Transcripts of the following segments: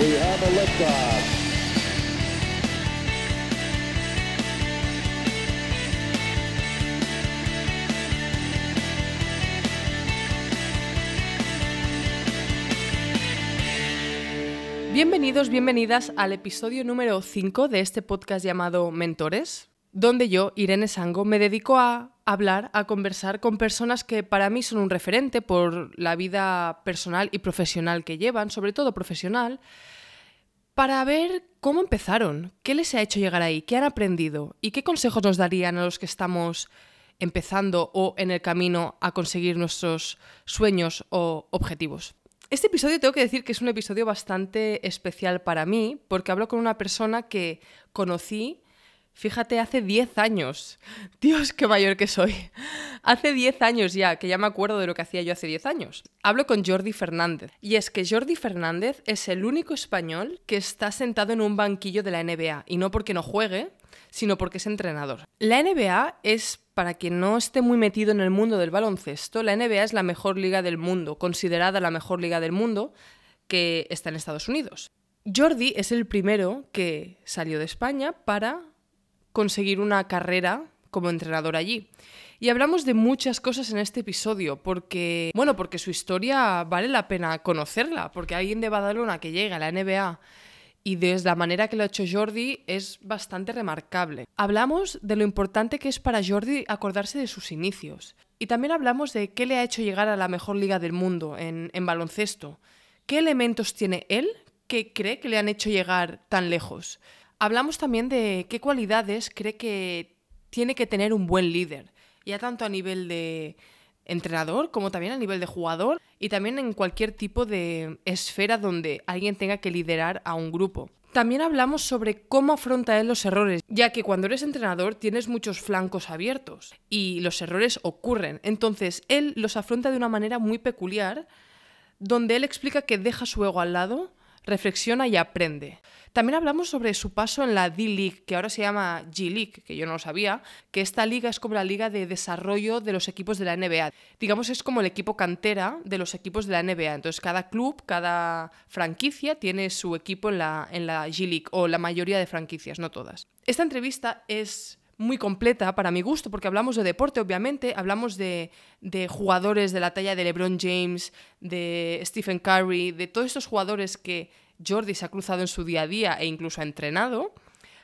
We have a. Bienvenidos, bienvenidas al episodio número 5 de este podcast llamado Mentores, donde yo, Irene Sango, me dedico a hablar, a conversar con personas que para mí son un referente por la vida personal y profesional que llevan, sobre todo profesional, para ver cómo empezaron, qué les ha hecho llegar ahí, qué han aprendido y qué consejos nos darían a los que estamos empezando o en el camino a conseguir nuestros sueños o objetivos. Este episodio tengo que decir que es un episodio bastante especial para mí porque hablo con una persona que conocí Fíjate, hace 10 años. Dios, qué mayor que soy. Hace 10 años ya, que ya me acuerdo de lo que hacía yo hace 10 años. Hablo con Jordi Fernández. Y es que Jordi Fernández es el único español que está sentado en un banquillo de la NBA. Y no porque no juegue, sino porque es entrenador. La NBA es, para quien no esté muy metido en el mundo del baloncesto, la NBA es la mejor liga del mundo, considerada la mejor liga del mundo que está en Estados Unidos. Jordi es el primero que salió de España para conseguir una carrera como entrenador allí. Y hablamos de muchas cosas en este episodio, porque, bueno, porque su historia vale la pena conocerla, porque alguien de Badalona que llega a la NBA y desde la manera que lo ha hecho Jordi es bastante remarcable. Hablamos de lo importante que es para Jordi acordarse de sus inicios. Y también hablamos de qué le ha hecho llegar a la mejor liga del mundo en, en baloncesto. ¿Qué elementos tiene él que cree que le han hecho llegar tan lejos? Hablamos también de qué cualidades cree que tiene que tener un buen líder, ya tanto a nivel de entrenador como también a nivel de jugador y también en cualquier tipo de esfera donde alguien tenga que liderar a un grupo. También hablamos sobre cómo afronta él los errores, ya que cuando eres entrenador tienes muchos flancos abiertos y los errores ocurren. Entonces él los afronta de una manera muy peculiar, donde él explica que deja su ego al lado, reflexiona y aprende. También hablamos sobre su paso en la D-League, que ahora se llama G-League, que yo no lo sabía, que esta liga es como la liga de desarrollo de los equipos de la NBA. Digamos, es como el equipo cantera de los equipos de la NBA. Entonces, cada club, cada franquicia tiene su equipo en la, en la G-League, o la mayoría de franquicias, no todas. Esta entrevista es muy completa para mi gusto, porque hablamos de deporte, obviamente, hablamos de, de, jugadores de la talla de LeBron James, de Stephen Curry, de todos estos jugadores que Jordi se ha cruzado en su día a día e incluso ha entrenado,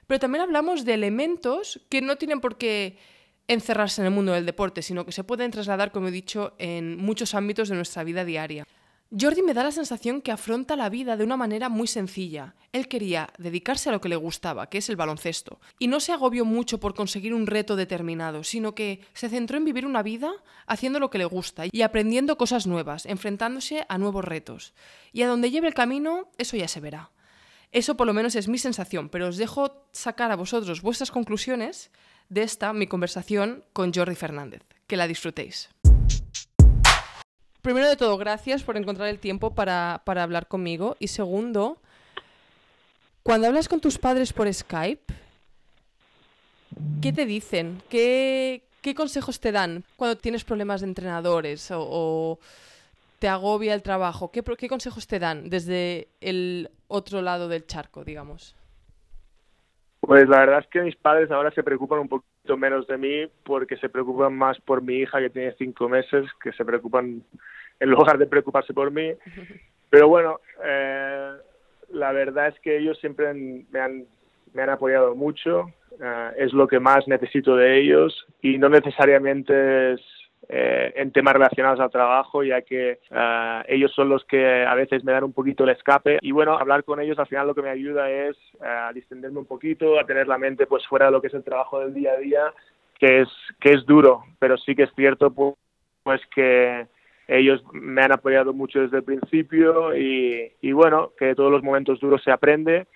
pero también hablamos de elementos que no tienen por qué encerrarse en el mundo del deporte, sino que se pueden trasladar, como he dicho, en muchos ámbitos de nuestra vida diaria. Jordi me da la sensación que afronta la vida de una manera muy sencilla. Él quería dedicarse a lo que le gustaba, que es el baloncesto, y no se agobió mucho por conseguir un reto determinado, sino que se centró en vivir una vida haciendo lo que le gusta y aprendiendo cosas nuevas, enfrentándose a nuevos retos. Y a donde lleve el camino, eso ya se verá. Eso por lo menos es mi sensación, pero os dejo sacar a vosotros vuestras conclusiones de esta mi conversación con Jordi Fernández. Que la disfrutéis primero de todo, gracias por encontrar el tiempo para, hablar conmigo. Y segundo, cuando hablas con tus padres por Skype, ¿qué te dicen? ¿Qué, consejos te dan cuando tienes problemas de entrenadores o, te agobia el trabajo? ¿Qué, ¿Qué, consejos te dan desde el otro lado del charco, digamos? Pues la verdad es que mis padres ahora se preocupan un poquito menos de mí porque se preocupan más por mi hija que tiene cinco meses, que se preocupan en lugar de preocuparse por mí. Pero bueno, eh, la verdad es que ellos siempre me han, me han apoyado mucho, eh, es lo que más necesito de ellos y no necesariamente es eh, en temas relacionados al trabajo, ya que ellos son los que a veces me dan un poquito el escape. Y bueno, hablar con ellos al final lo que me ayuda es a distenderme un poquito, a tener la mente pues fuera de lo que es el trabajo del día a día, que es, que es duro, pero sí que es cierto pues que ellos me han apoyado mucho desde el principio y, bueno, que todos los momentos duros se aprende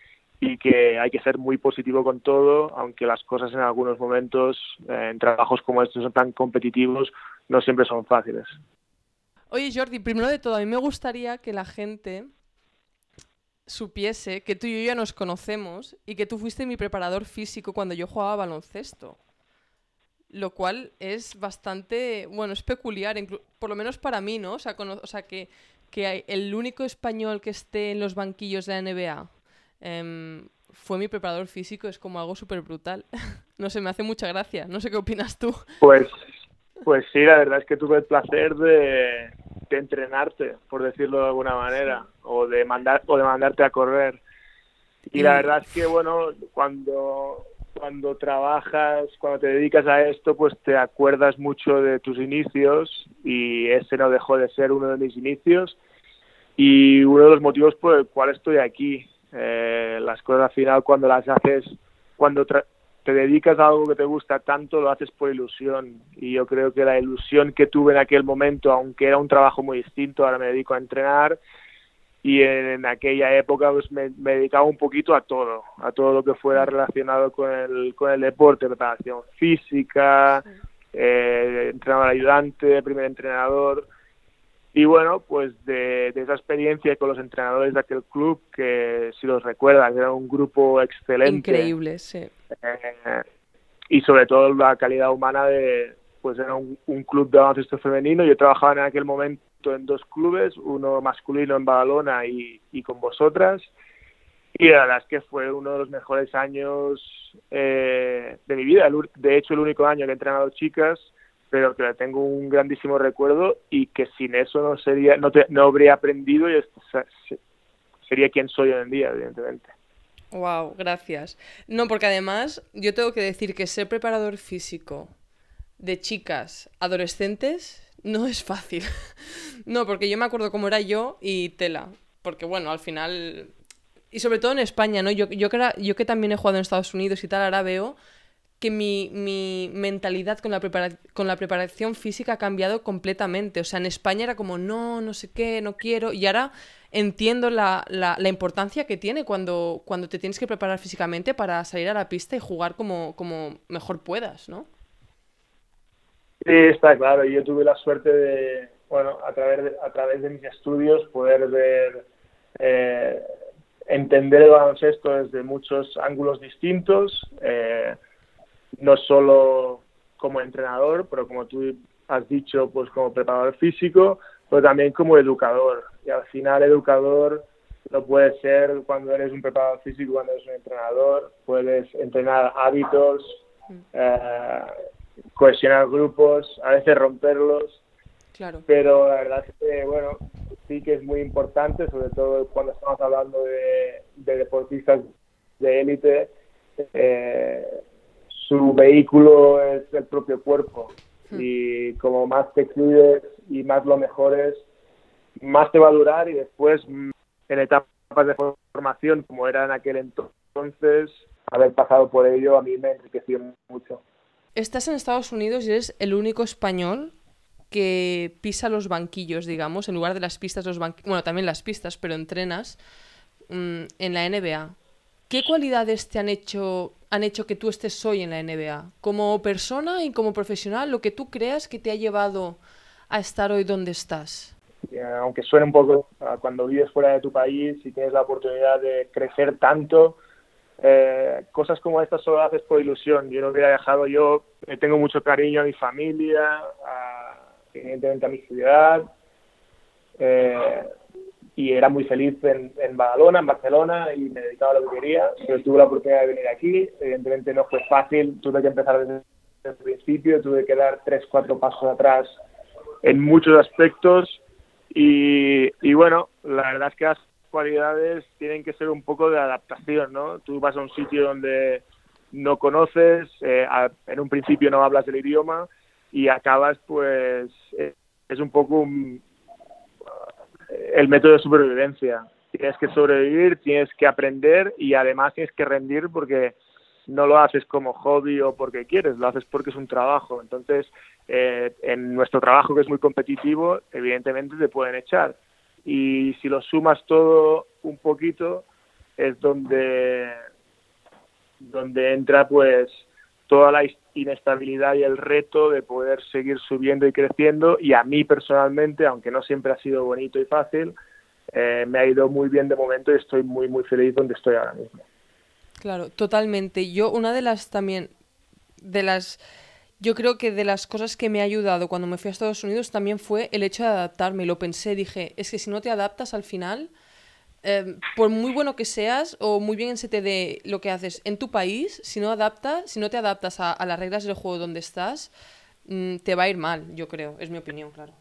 y que hay que ser muy positivo con todo, aunque las cosas en algunos momentos, eh, en trabajos como estos son tan competitivos, no siempre son fáciles. Oye Jordi, primero de todo, a mí me gustaría que la gente supiese que tú y yo ya nos conocemos y que tú fuiste mi preparador físico cuando yo jugaba baloncesto. Lo cual es bastante, bueno, es peculiar, por lo menos para mí, ¿no? O sea, o sea que, que el único español que esté en los banquillos de la NBA em, fue mi preparador físico, es como algo súper brutal. no sé, me hace mucha gracia. No sé qué opinas tú. Pues, pues sí, la verdad es que tuve el placer de, de entrenarte, por decirlo de alguna manera, o de mandar o de mandarte a correr. Y la verdad es que bueno, cuando cuando trabajas, cuando te dedicas a esto, pues te acuerdas mucho de tus inicios y ese no dejó de ser uno de mis inicios y uno de los motivos por el cual estoy aquí. Eh, las cosas al final cuando las haces, cuando te dedicas a algo que te gusta tanto, lo haces por ilusión y yo creo que la ilusión que tuve en aquel momento, aunque era un trabajo muy distinto, ahora me dedico a entrenar, y en, aquella época pues me, dedicaba un poquito a todo, a todo lo que fuera relacionado con el, con el deporte, preparación física, eh, entrenador ayudante, primer entrenador. Y bueno, pues de, esa experiencia con los entrenadores de aquel club, que si los recuerdas, era un grupo excelente. Increíble, sí. Eh, y sobre todo la calidad humana de, pues era un, un club de baloncesto femenino. Yo trabajaba en aquel momento en dos clubes, uno masculino en Badalona y, y con vosotras. Y la verdad es que fue uno de los mejores años eh, de mi vida. De hecho, el único año que he entrenado chicas, pero que tengo un grandísimo recuerdo y que sin eso no sería, no, no habría aprendido y sería quien soy hoy en día, evidentemente. Wow, gracias. No, porque además yo tengo que decir que ser preparador físico de chicas adolescentes no es fácil. no, porque yo me acuerdo cómo era yo y tela. Porque bueno, al final... Y sobre todo en España, ¿no? Yo, yo, que, también he jugado en Estados Unidos y tal, ahora veo que mi, mi mentalidad con la, con la preparación física ha cambiado completamente. O sea, en España era como, no, no sé qué, no quiero. Y ahora entiendo la, la, la, importancia que tiene cuando, cuando te tienes que preparar físicamente para salir a la pista y jugar como, como mejor puedas, ¿no? Sí, está claro. Yo tuve la suerte de, bueno, a través de, a través de mis estudios poder ver, eh, entender el baloncesto desde muchos ángulos distintos, eh, no solo como entrenador, pero como tú has dicho, pues como preparador físico, pero también como educador. Y al final educador no puede ser cuando eres un preparador físico, cuando eres un entrenador, puedes entrenar hábitos, mm. eh, cohesionar grupos, a veces romperlos. Claro. Pero la verdad es que, bueno, sí que es muy importante, sobre todo cuando estamos hablando de, deportistas de élite, eh, su vehículo es el propio cuerpo. Hmm. Y como más te cuides y más lo mejores, más te va a durar y después en etapas de formación, como era en aquel entonces, haber pasado por ello a mí me enriqueció mucho. Estás en Estados Unidos y eres el único español que pisa los banquillos, digamos, en lugar de las pistas, los bueno, también las pistas, pero entrenas mm, en la NBA. ¿Qué cualidades te han hecho, han hecho que tú estés hoy en la NBA? Como persona y como profesional, lo que tú creas que te ha llevado a estar hoy donde estás. Aunque suene un poco, cuando vives fuera de tu país y tienes la oportunidad de crecer tanto, eh, cosas como estas solo haces por ilusión. Yo no hubiera dejado, yo tengo mucho cariño a mi familia, a, evidentemente a mi ciudad, eh, y era muy feliz en, en, Badalona, en Barcelona, y me dedicaba a lo que quería, pero tuve la oportunidad de venir aquí. Evidentemente no fue fácil, tuve que empezar desde el principio, tuve que dar tres, cuatro pasos atrás en muchos aspectos, y, y bueno, la verdad es que cualidades tienen que ser un poco de adaptación, ¿no? Tú vas a un sitio donde no conoces, eh, en un principio no hablas el idioma y acabas, pues, eh, es un poco el método de supervivencia. Tienes que sobrevivir, tienes que aprender y además tienes que rendir porque no lo haces como hobby o porque quieres, lo haces porque es un trabajo. Entonces, eh, en nuestro trabajo que es muy competitivo, evidentemente te pueden echar y si lo sumas todo un poquito es donde donde entra pues toda la inestabilidad y el reto de poder seguir subiendo y creciendo. Y a mí personalmente aunque no siempre ha sido bonito y fácil eh, me ha ido muy bien de momento y estoy muy muy feliz donde estoy ahora mismo. Claro totalmente. Yo una de las también de las yo creo que de las cosas que me ha ayudado cuando me fui a Estados Unidos también fue el hecho de adaptarme. Lo pensé, dije, es que si no te adaptas al final, eh, por muy bueno que seas o muy bien se te dé lo que haces en tu país, si no adaptas, si no te adaptas a, las reglas del juego donde estás, mm, te va a ir mal, yo creo, es mi opinión, claro.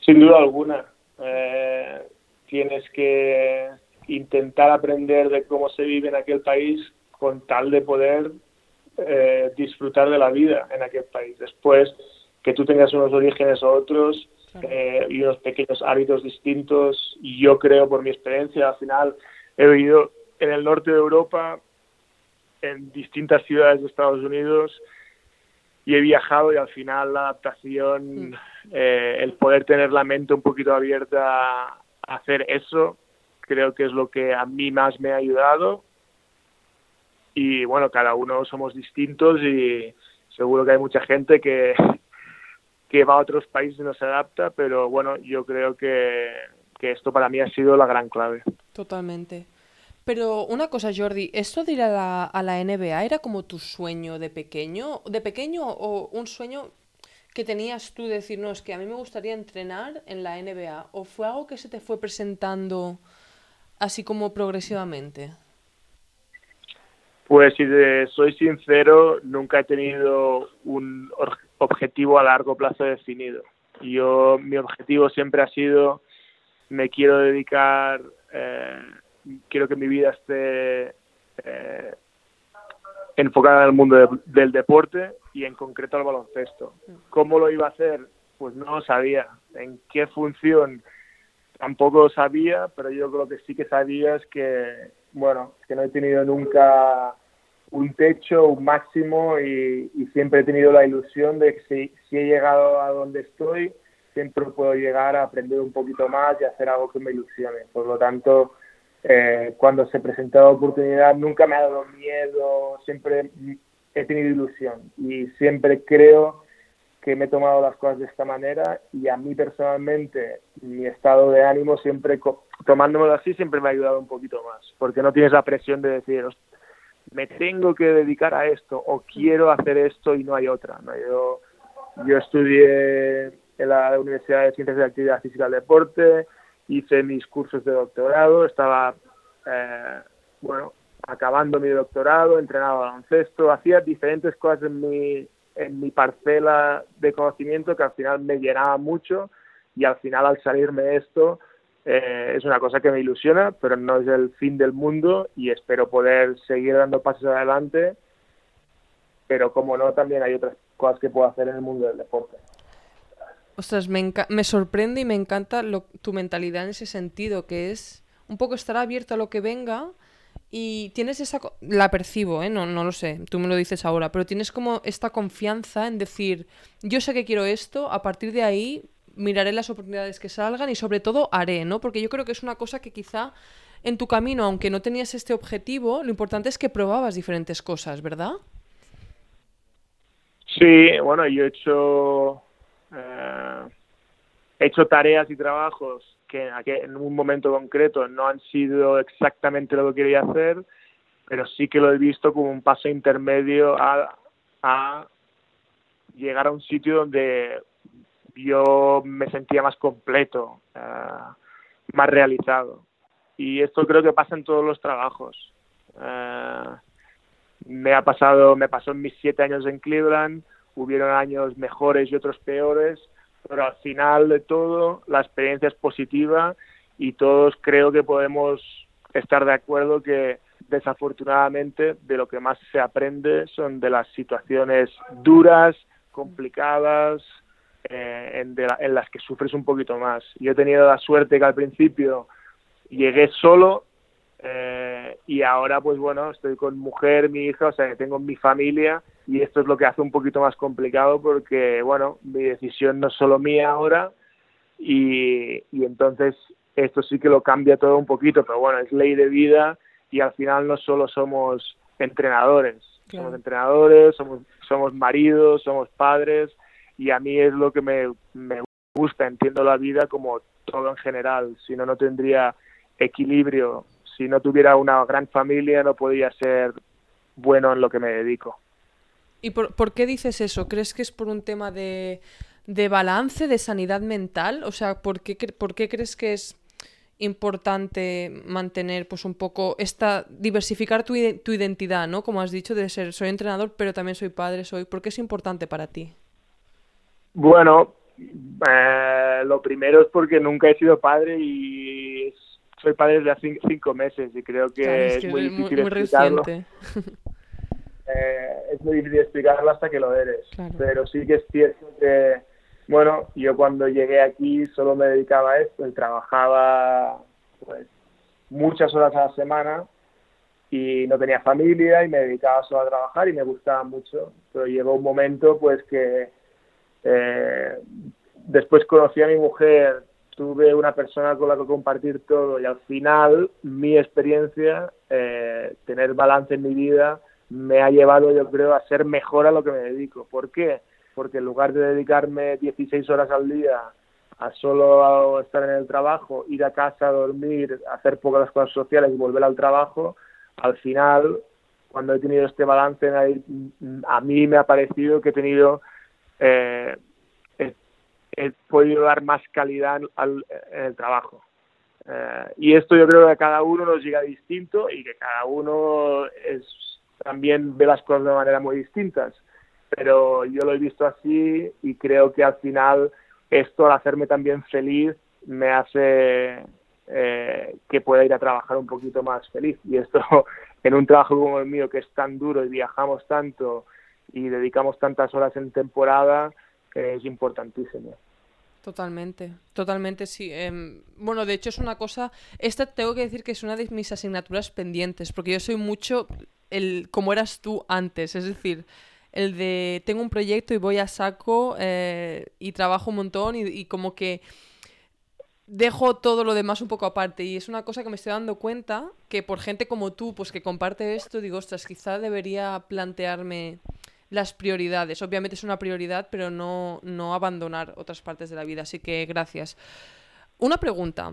Sin duda alguna. Eh, tienes que intentar aprender de cómo se vive en aquel país con tal de poder eh, disfrutar de la vida en aquel país. Después, que tú tengas unos orígenes u otros eh, y unos pequeños hábitos distintos, y yo creo por mi experiencia, al final he vivido en el norte de Europa, en distintas ciudades de Estados Unidos, y he viajado y al final la adaptación, mm. eh, el poder tener la mente un poquito abierta a hacer eso, creo que es lo que a mí más me ha ayudado y bueno, cada uno somos distintos y seguro que hay mucha gente que, que va a otros países y no se adapta, pero bueno, yo creo que, que esto para mí ha sido la gran clave. Totalmente. Pero una cosa, Jordi, ¿esto de ir a la, a la NBA era como tu sueño de pequeño? ¿De pequeño o un sueño que tenías tú de decir, que a mí me gustaría entrenar en la NBA? ¿O fue algo que se te fue presentando así como progresivamente? Pues si soy sincero, nunca he tenido un objetivo a largo plazo definido. Yo, mi objetivo siempre ha sido, me quiero dedicar, eh, quiero que mi vida esté eh, enfocada en el mundo del deporte y en concreto al baloncesto. ¿Cómo lo iba a hacer? Pues no lo sabía. ¿En qué función? Tampoco lo sabía, pero yo creo que sí que sabía es que bueno, que no he tenido nunca un techo, un máximo y, siempre he tenido la ilusión de que si, he llegado a donde estoy, siempre puedo llegar a aprender un poquito más y hacer algo que me ilusione. Por lo tanto, eh, cuando se presentó la oportunidad nunca me ha dado miedo, siempre he tenido ilusión y siempre creo que me he tomado las cosas de esta manera y a mí personalmente mi estado de ánimo siempre tomándomelo así siempre me ha ayudado un poquito más porque no tienes la presión de decir me tengo que dedicar a esto o quiero hacer esto y no hay otra ¿no? yo yo estudié en la Universidad de Ciencias de Actividad Física y Deporte hice mis cursos de doctorado estaba eh, bueno acabando mi doctorado entrenaba baloncesto hacía diferentes cosas en mi en mi parcela de conocimiento que al final me llenaba mucho y al final al salirme esto eh, es una cosa que me ilusiona, pero no es el fin del mundo y espero poder seguir dando pasos adelante, pero como no, también hay otras cosas que puedo hacer en el mundo del deporte. Ostras, me, me sorprende y me encanta tu mentalidad en ese sentido, que es un poco estar abierto a lo que venga y tienes esa... La percibo, ¿eh? No, no lo sé, tú me lo dices ahora, pero tienes como esta confianza en decir, yo sé que quiero esto, a partir de ahí miraré las oportunidades que salgan y sobre todo haré, ¿no? Porque yo creo que es una cosa que quizá en tu camino, aunque no tenías este objetivo, lo importante es que probabas diferentes cosas, ¿verdad? Sí, bueno, yo he hecho, eh, he hecho tareas y trabajos que en un momento concreto no han sido exactamente lo que quería hacer, pero sí que lo he visto como un paso intermedio a, a llegar a un sitio donde yo me sentía más completo, eh, más realizado. Y esto creo que pasa en todos los trabajos. Eh, me ha pasado, me pasó en mis siete años en Cleveland, hubieron años mejores y otros peores, pero al final de todo la experiencia es positiva y todos creo que podemos estar de acuerdo que desafortunadamente de lo que más se aprende son de las situaciones duras, complicadas, eh, en, en, las que sufres un poquito más. Yo he tenido la suerte que al principio llegué solo eh, y ahora pues bueno, estoy con mujer, mi hija, o sea que tengo mi familia y esto es lo que hace un poquito más complicado porque, bueno, mi decisión no es solo mía ahora y, y entonces esto sí que lo cambia todo un poquito, pero bueno, es ley de vida y al final no solo somos entrenadores, somos entrenadores, somos, somos maridos, somos padres y a mí es lo que me, me gusta, entiendo la vida como todo en general, si no, no tendría equilibrio, si no tuviera una gran familia no podría ser bueno en lo que me dedico. ¿Y por, por, qué dices eso? ¿Crees que es por un tema de, de balance, de sanidad mental? O sea, ¿por qué, ¿por qué crees que es importante mantener pues un poco esta diversificar tu, tu, identidad, ¿no? Como has dicho de ser soy entrenador, pero también soy padre, soy ¿por qué es importante para ti? Bueno, eh, lo primero es porque nunca he sido padre y soy padre desde hace cinco meses y creo que, claro, es, muy difícil muy, muy explicarlo. reciente. eh, es muy difícil explicarlo hasta que lo eres, Claro. pero sí que es cierto que bueno, yo cuando llegué aquí solo me dedicaba a esto y trabajaba pues muchas horas a la semana y no tenía familia y me dedicaba solo a trabajar y me gustaba mucho. Pero llegó un momento pues que eh, después conocí a mi mujer, tuve una persona con la que compartir todo y al final mi experiencia, eh, tener balance en mi vida, me ha llevado yo creo a ser mejor a lo que me dedico. ¿Por qué? porque en lugar de dedicarme 16 horas al día a solo estar en el trabajo, ir a casa, dormir, hacer pocas cosas sociales y volver al trabajo, al final, cuando he tenido este balance, a mí me ha parecido que he tenido, eh, he, he, podido dar más calidad al, en el trabajo. Eh, y esto yo creo que a cada uno nos llega distinto y que cada uno es, también ve las cosas de manera muy distintas pero yo lo he visto así y creo que al final esto al hacerme también feliz me hace eh, que pueda ir a trabajar un poquito más feliz y esto en un trabajo como el mío que es tan duro y viajamos tanto y dedicamos tantas horas en temporada eh, es importantísimo. Totalmente, totalmente sí. Eh, bueno, de hecho es una cosa, esta tengo que decir que es una de mis asignaturas pendientes, porque yo soy mucho el como eras tú antes, es decir, el de tengo un proyecto y voy a saco eh, y trabajo un montón y, y, como que dejo todo lo demás un poco aparte y es una cosa que me estoy dando cuenta que por gente como tú, pues que comparte esto, digo, ostras, quizá debería plantearme las prioridades. Obviamente es una prioridad, pero no, no abandonar otras partes de la vida, así que gracias. Una pregunta.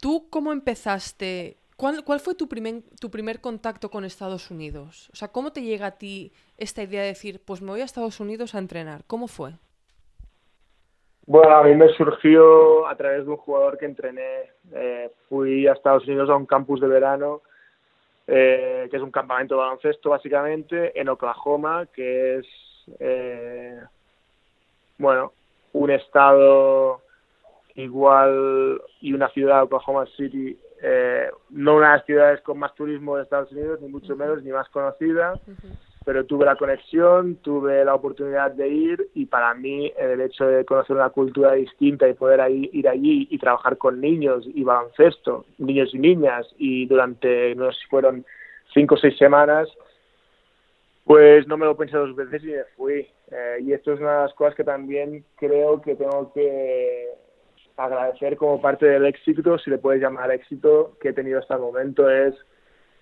¿Tú cómo empezaste ¿Cuál, ¿Cuál, fue tu primer, tu primer contacto con Estados Unidos? O sea, ¿cómo te llega a ti esta idea de decir, pues me voy a Estados Unidos a entrenar? ¿Cómo fue? Bueno, a mí me surgió a través de un jugador que entrené. Eh, fui a Estados Unidos a un campus de verano, eh, que es un campamento de baloncesto básicamente, en Oklahoma, que es, eh, bueno, un estado igual y una ciudad, Oklahoma City, eh, no una de las ciudades con más turismo de Estados Unidos, ni mucho menos, ni más conocida. Pero tuve la conexión, tuve la oportunidad de ir y para mí el hecho de conocer una cultura distinta y poder ahí, ir allí y trabajar con niños y baloncesto, niños y niñas, y durante, no sé si fueron cinco o seis semanas, pues no me lo pensé dos veces y me fui. Eh, y esto es una de las cosas que también creo que tengo que agradecer como parte del éxito, si le puedes llamar éxito, que he tenido hasta el momento, es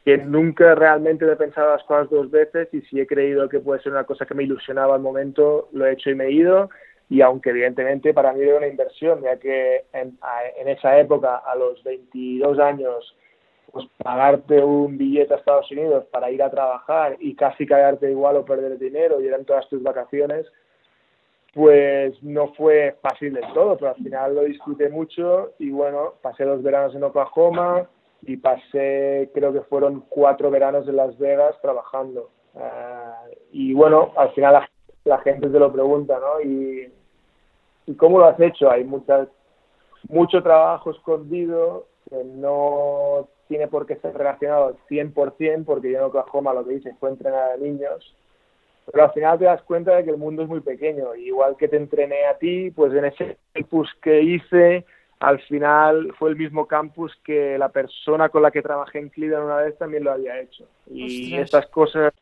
que nunca realmente he pensado las cosas dos veces y si he creído que puede ser una cosa que me ilusionaba al momento, lo he hecho y me he ido. Y aunque evidentemente para mí era una inversión, ya que en, en esa época, a los 22 años, pues pagarte un billete a Estados Unidos para ir a trabajar y casi cagarte igual o perder dinero y eran todas tus vacaciones, pues no fue fácil del todo, pero al final lo disfruté mucho y bueno, pasé los veranos en Oklahoma y pasé, creo que fueron cuatro veranos en Las Vegas trabajando. Uh, y bueno, al final la, gente te lo pregunta, ¿no? Y, ¿Y cómo lo has hecho? Hay muchas, mucho trabajo escondido que no tiene por qué ser relacionado al 100%, porque yo en Oklahoma lo que hice fue entrenar a niños, pero al final te das cuenta de que el mundo es muy pequeño. Igual que te entrené a ti, pues en ese campus que hice, al final fue el mismo campus que la persona con la que trabajé en Cleveland una vez también lo había hecho. Y Ostras. estas cosas,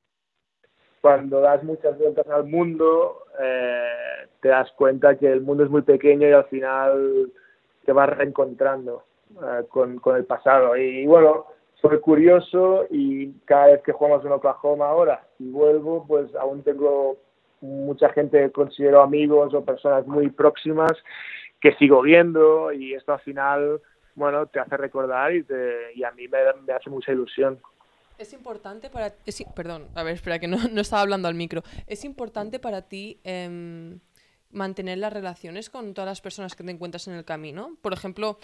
cuando das muchas vueltas al mundo, eh, te das cuenta que el mundo es muy pequeño y al final te vas reencontrando eh, con, con el pasado. Y, y bueno, soy curioso y cada vez que jugamos en Oklahoma ahora y vuelvo, pues aún tengo mucha gente que considero amigos o personas muy próximas que sigo viendo y esto al final, bueno, te hace recordar y, te, y a mí me, me hace mucha ilusión. Es importante para... perdón, a ver, espera, que no, no, estaba hablando al micro. ¿Es importante para ti em, mantener las relaciones con todas las personas que te encuentras en el camino? Por ejemplo,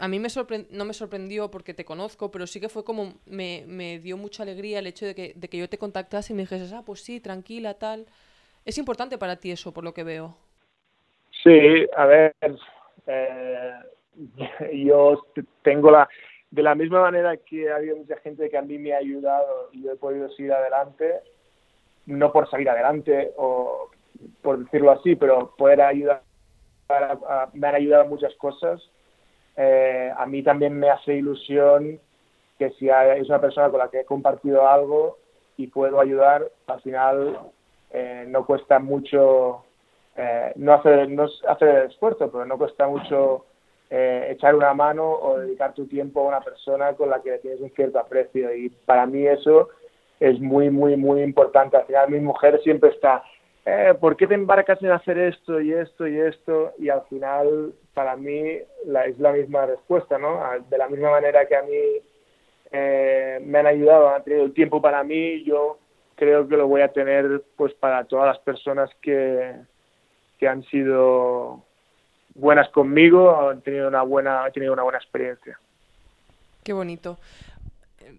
a mí me no me sorprendió porque te conozco, pero sí que fue como... Me, me dio mucha alegría el hecho de que, de que yo te contactase y me dijeses, ah, pues sí, tranquila, tal. Es importante para ti eso, por lo que veo. Sí, a ver, eh, yo tengo la de la misma manera que ha habido mucha gente que a mí me ha ayudado y yo he podido seguir adelante, no por salir adelante o por decirlo así, pero poder ayudar, me han ayudado muchas cosas. Eh, a mí también me hace ilusión que si es una persona con la que he compartido algo y puedo ayudar, al final eh, no cuesta mucho, eh, no hacer no hacer el esfuerzo, pero no cuesta mucho eh, echar una mano o dedicar tu tiempo a una persona con la que tienes un cierto aprecio. Y para mí eso es muy, muy, muy importante. Al final mi mujer siempre está, eh, ¿por qué te embarcas en hacer esto y esto y esto? Y al final para mí es la misma respuesta, ¿no? De la misma manera que a mí eh, me han ayudado, han tenido el tiempo para mí, yo creo que lo voy a tener pues para todas las personas que, que han sido buenas conmigo, han tenido una buena, tenido una buena experiencia. Qué bonito.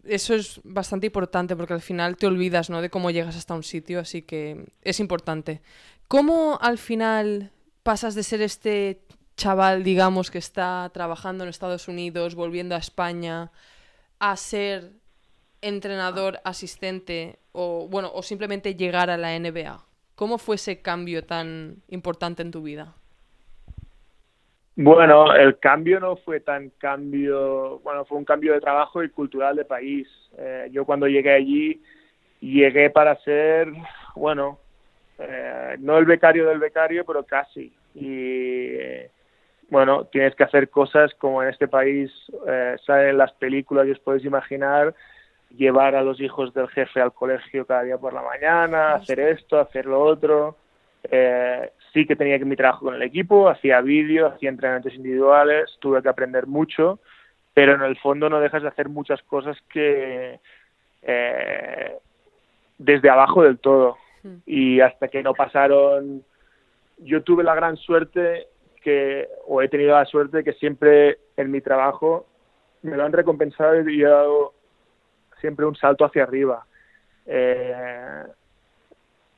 Eso es bastante importante porque al final te olvidas ¿no? de cómo llegas hasta un sitio, así que es importante. ¿Cómo al final pasas de ser este chaval, digamos, que está trabajando en Estados Unidos, volviendo a España, a ser entrenador asistente o bueno, o simplemente llegar a la NBA? ¿Cómo fue ese cambio tan importante en tu vida? Bueno, el cambio no fue tan cambio, bueno, fue un cambio de trabajo y cultural de país. Eh, yo cuando llegué allí, llegué para ser, bueno, eh, no el becario del becario, pero casi. Y bueno, tienes que hacer cosas como en este país eh, salen las películas y os podéis imaginar, llevar a los hijos del jefe al colegio cada día por la mañana, hacer esto, hacer lo otro. Eh, sí que tenía que mi trabajo con el equipo, hacía vídeos, hacía entrenamientos individuales, tuve que aprender mucho, pero en el fondo no dejas de hacer muchas cosas que eh, desde abajo del todo. Hmm. Y hasta que no pasaron, yo tuve la gran suerte que, o he tenido la suerte que siempre en mi trabajo me lo han recompensado y he dado siempre un salto hacia arriba. Eh,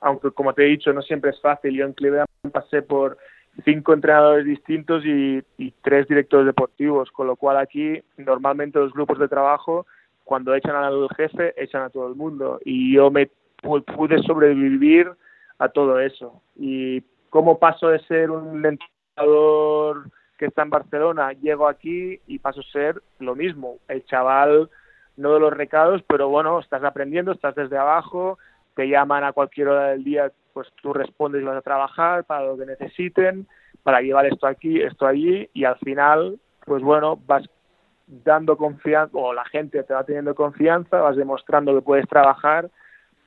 aunque como te he dicho, no siempre es fácil. Yo en Cleveland pasé por cinco entrenadores distintos y, tres directores deportivos, con lo cual aquí normalmente los grupos de trabajo, cuando echan al jefe, echan a todo el mundo. Y yo me pude sobrevivir a todo eso. Y cómo paso de ser un entrenador que está en Barcelona, llego aquí y paso a ser lo mismo, el chaval no de los recados, pero bueno, estás aprendiendo, estás desde abajo, te llaman a cualquier hora del día, pues tú respondes y vas a trabajar para lo que necesiten, para llevar esto aquí, esto allí, y al final, pues bueno, vas dando confianza, o la gente te va teniendo confianza, vas demostrando que puedes trabajar,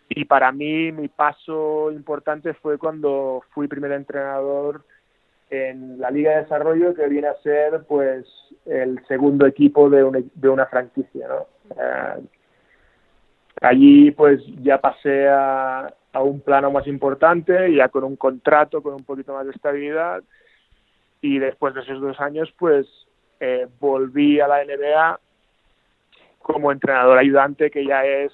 y para mí mi paso importante fue cuando fui primer entrenador en la Liga de Desarrollo, que viene a ser pues el segundo equipo de, de una franquicia, ¿no? Eh, Allí pues ya pasé a, un plano más importante, ya con un contrato, con un poquito más de estabilidad y después de esos dos años pues eh, volví a la NBA como entrenador ayudante que ya es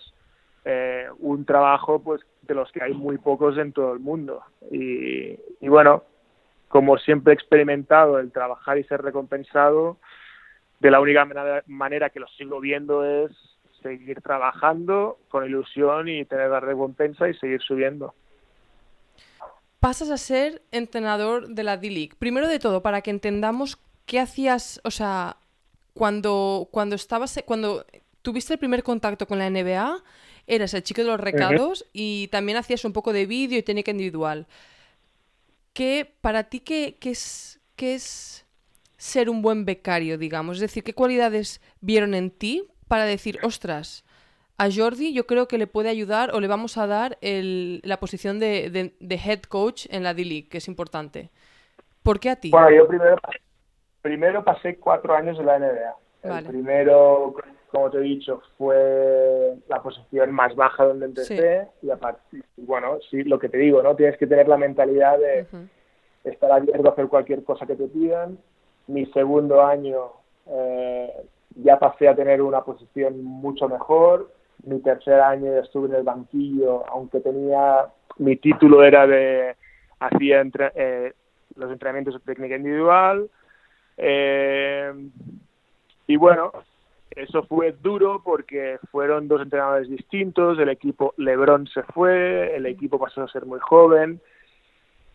eh, un trabajo pues de los que hay muy pocos en todo el mundo. Y, y bueno como siempre he experimentado el trabajar y ser recompensado de la única manera que lo sigo viendo es seguir trabajando con ilusión y tener la recompensa y seguir subiendo. Pasas a ser entrenador de la D-League. Primero de todo, para que entendamos qué hacías, o sea, cuando, cuando estabas, cuando tuviste el primer contacto con la NBA, eras el chico de los recados y también hacías un poco de vídeo y técnica individual. ¿Qué, para ti, qué, qué, es, qué es ser un buen becario, digamos? Es decir, ¿qué cualidades vieron en ti para decir, ostras, a Jordi yo creo que le puede ayudar o le vamos a dar el, la posición de, de, head coach en la D-League, que es importante. ¿Por qué a ti? Bueno, yo primero, primero pasé cuatro años en la NBA. El primero como te he dicho, fue la posición más baja donde empecé y aparte, bueno, sí, lo que te digo, ¿no? Tienes que tener la mentalidad de estar abierto a hacer cualquier cosa que te pidan. Mi segundo año eh, ya pasé a tener una posición mucho mejor. Mi tercer año estuve en el banquillo, aunque tenía, mi título era de, hacía eh, los entrenamientos de técnica individual. Eh, y bueno, eso fue duro porque fueron dos entrenadores distintos, el equipo Lebron se fue, el equipo pasó a ser muy joven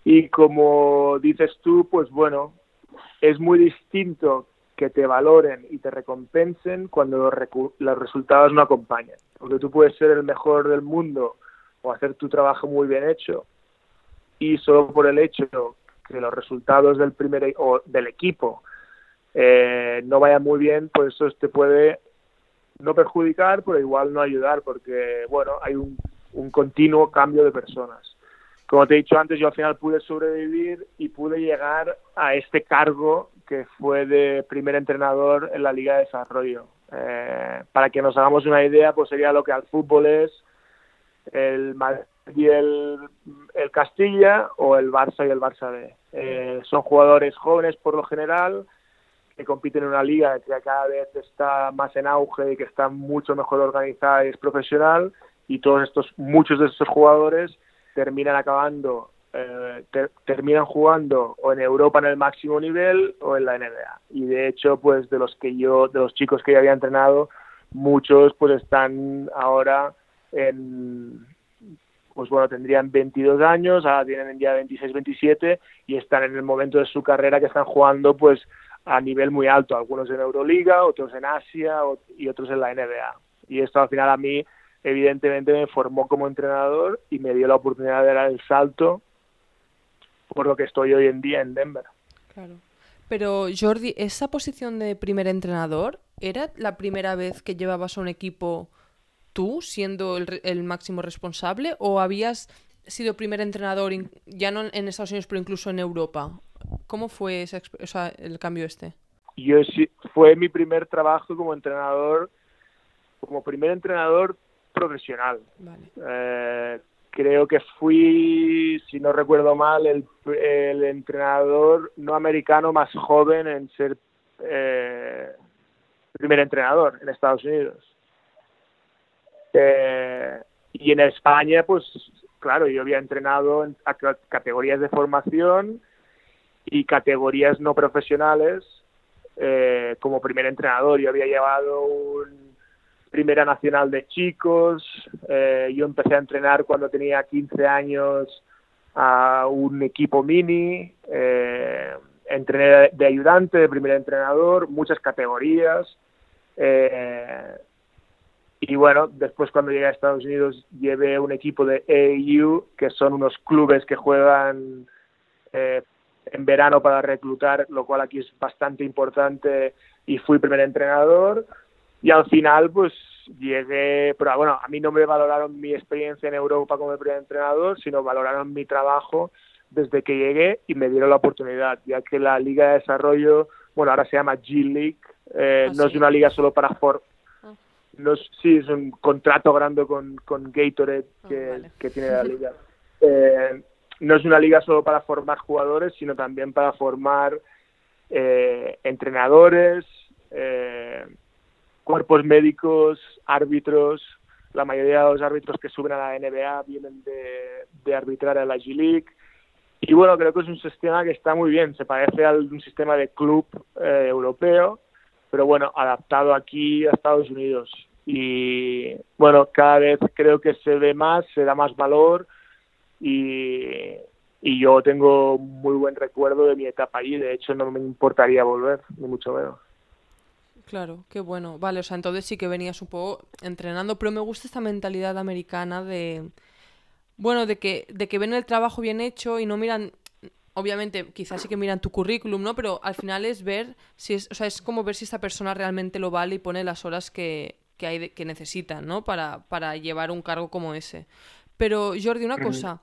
y como dices tú, pues bueno, es muy distinto que te valoren y te recompensen cuando los, los resultados no acompañan, porque tú puedes ser el mejor del mundo o hacer tu trabajo muy bien hecho y solo por el hecho que los resultados del primer o del equipo eh, no vaya muy bien, pues eso te puede no perjudicar, pero igual no ayudar, porque bueno, hay un, continuo cambio de personas. Como te he dicho antes, yo al final pude sobrevivir y pude llegar a este cargo que fue de primer entrenador en la Liga de Desarrollo. Eh, para que nos hagamos una idea, pues sería lo que al fútbol es el Madrid y el, el Castilla o el Barça y el Barça B. Eh, son jugadores jóvenes por lo general, que compiten en una liga que cada vez está más en auge y que está mucho mejor organizada y es profesional y todos estos muchos de estos jugadores terminan acabando eh, terminan jugando o en Europa en el máximo nivel o en la NBA y de hecho pues de los que yo de los chicos que yo había entrenado muchos pues están ahora en pues bueno, tendrían 22 años, ahora tienen ya 26, 27 y están en el momento de su carrera que están jugando pues a nivel muy alto, algunos en Euroliga, otros en Asia y otros en la NBA. Y esto al final a mí evidentemente me formó como entrenador y me dio la oportunidad de dar el salto por lo que estoy hoy en día en Denver. Claro. Pero Jordi, ¿esa posición de primer entrenador era la primera vez que llevabas a un equipo tú siendo el, el máximo responsable o habías sido primer entrenador ya no en Estados Unidos pero incluso en Europa? ¿Cómo fue ese, el cambio este? Yo fue mi primer trabajo como entrenador, como primer entrenador profesional. Eh, creo que fui, si no recuerdo mal, el, el entrenador no americano más joven en ser eh, primer entrenador en Estados Unidos. Eh, y en España, pues claro, yo había entrenado en categorías de formación y categorías no profesionales eh, como primer entrenador. Yo había llevado un Primera Nacional de Chicos, eh, yo empecé a entrenar cuando tenía 15 años a un equipo mini, eh, entrené de ayudante, de primer entrenador, muchas categorías. Eh, y bueno, después cuando llegué a Estados Unidos llevé un equipo de AU, que son unos clubes que juegan eh, en verano para reclutar, lo cual aquí es bastante importante y fui primer entrenador y al final pues llegué, pero bueno, a mí no me valoraron mi experiencia en Europa como primer entrenador, sino valoraron mi trabajo desde que llegué y me dieron la oportunidad, ya que la Liga de Desarrollo, bueno, ahora se llama G League, eh, ah, no es una liga solo para for ah. no sí, es un contrato grande con, con Gatorade ah, que, que tiene la liga. Eh, no es una liga solo para formar jugadores, sino también para formar eh, entrenadores, eh, cuerpos médicos, árbitros. La mayoría de los árbitros que suben a la NBA vienen de, arbitrar a la G-League. Y bueno, creo que es un sistema que está muy bien, se parece a un sistema de club eh, europeo, pero bueno, adaptado aquí a Estados Unidos. Y bueno, cada vez creo que se ve más, se da más valor y, yo tengo muy buen recuerdo de mi etapa allí, de hecho no me importaría volver, ni mucho menos. Claro, qué bueno. Vale, o sea, entonces sí que venías un poco entrenando, pero me gusta esta mentalidad americana de, bueno, de que, de que ven el trabajo bien hecho y no miran, obviamente, quizás sí que miran tu currículum, ¿no? Pero al final es ver si es, o sea, es como ver si esta persona realmente lo vale y pone las horas que, que hay que necesitan, ¿no? Para, para llevar un cargo como ese. Pero, Jordi, una cosa.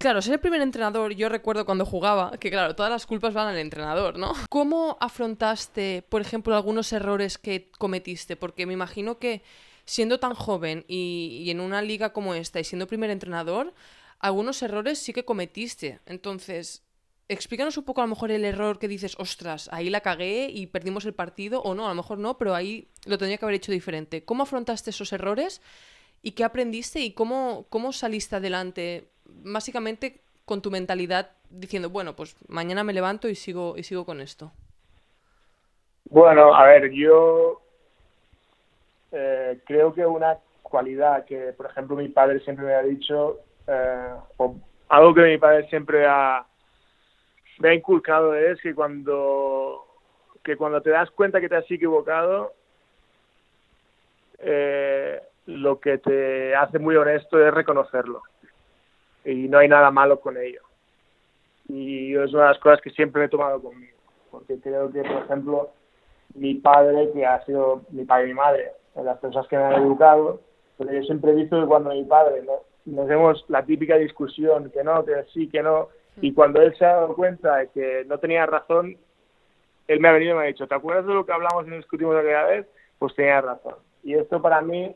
Claro, ser el primer entrenador, yo recuerdo cuando jugaba, que claro, todas las culpas van al entrenador, ¿no? ¿Cómo afrontaste, por ejemplo, algunos errores que cometiste? Porque me imagino que siendo tan joven y, en una liga como esta y siendo primer entrenador, algunos errores sí que cometiste. Entonces, explícanos un poco a lo mejor el error que dices, ostras, ahí la cagué y perdimos el partido, o no, a lo mejor no, pero ahí lo tendría que haber hecho diferente. ¿Cómo afrontaste esos errores y qué aprendiste y cómo, cómo saliste adelante? Básicamente con tu mentalidad diciendo, bueno, pues mañana me levanto y sigo, y sigo con esto? Bueno, a ver, yo eh, creo que una cualidad que, por ejemplo, mi padre siempre me ha dicho, eh, o algo que mi padre siempre ha, me ha inculcado es que cuando, que cuando te das cuenta que te has equivocado, eh, lo que te hace muy honesto es reconocerlo y no hay nada malo con ello. Y es una de las cosas que siempre he tomado conmigo, porque creo que, por ejemplo, mi padre, que ha sido mi padre y mi madre, las personas que me han educado, pero yo siempre he visto que cuando mi padre ¿no? nos vemos la típica discusión, que no, que sí, que no, y cuando él se ha dado cuenta de que no tenía razón, él me ha venido y me ha dicho, ¿te acuerdas de lo que hablamos y discutimos aquella vez? Pues tenía razón. Y esto para mí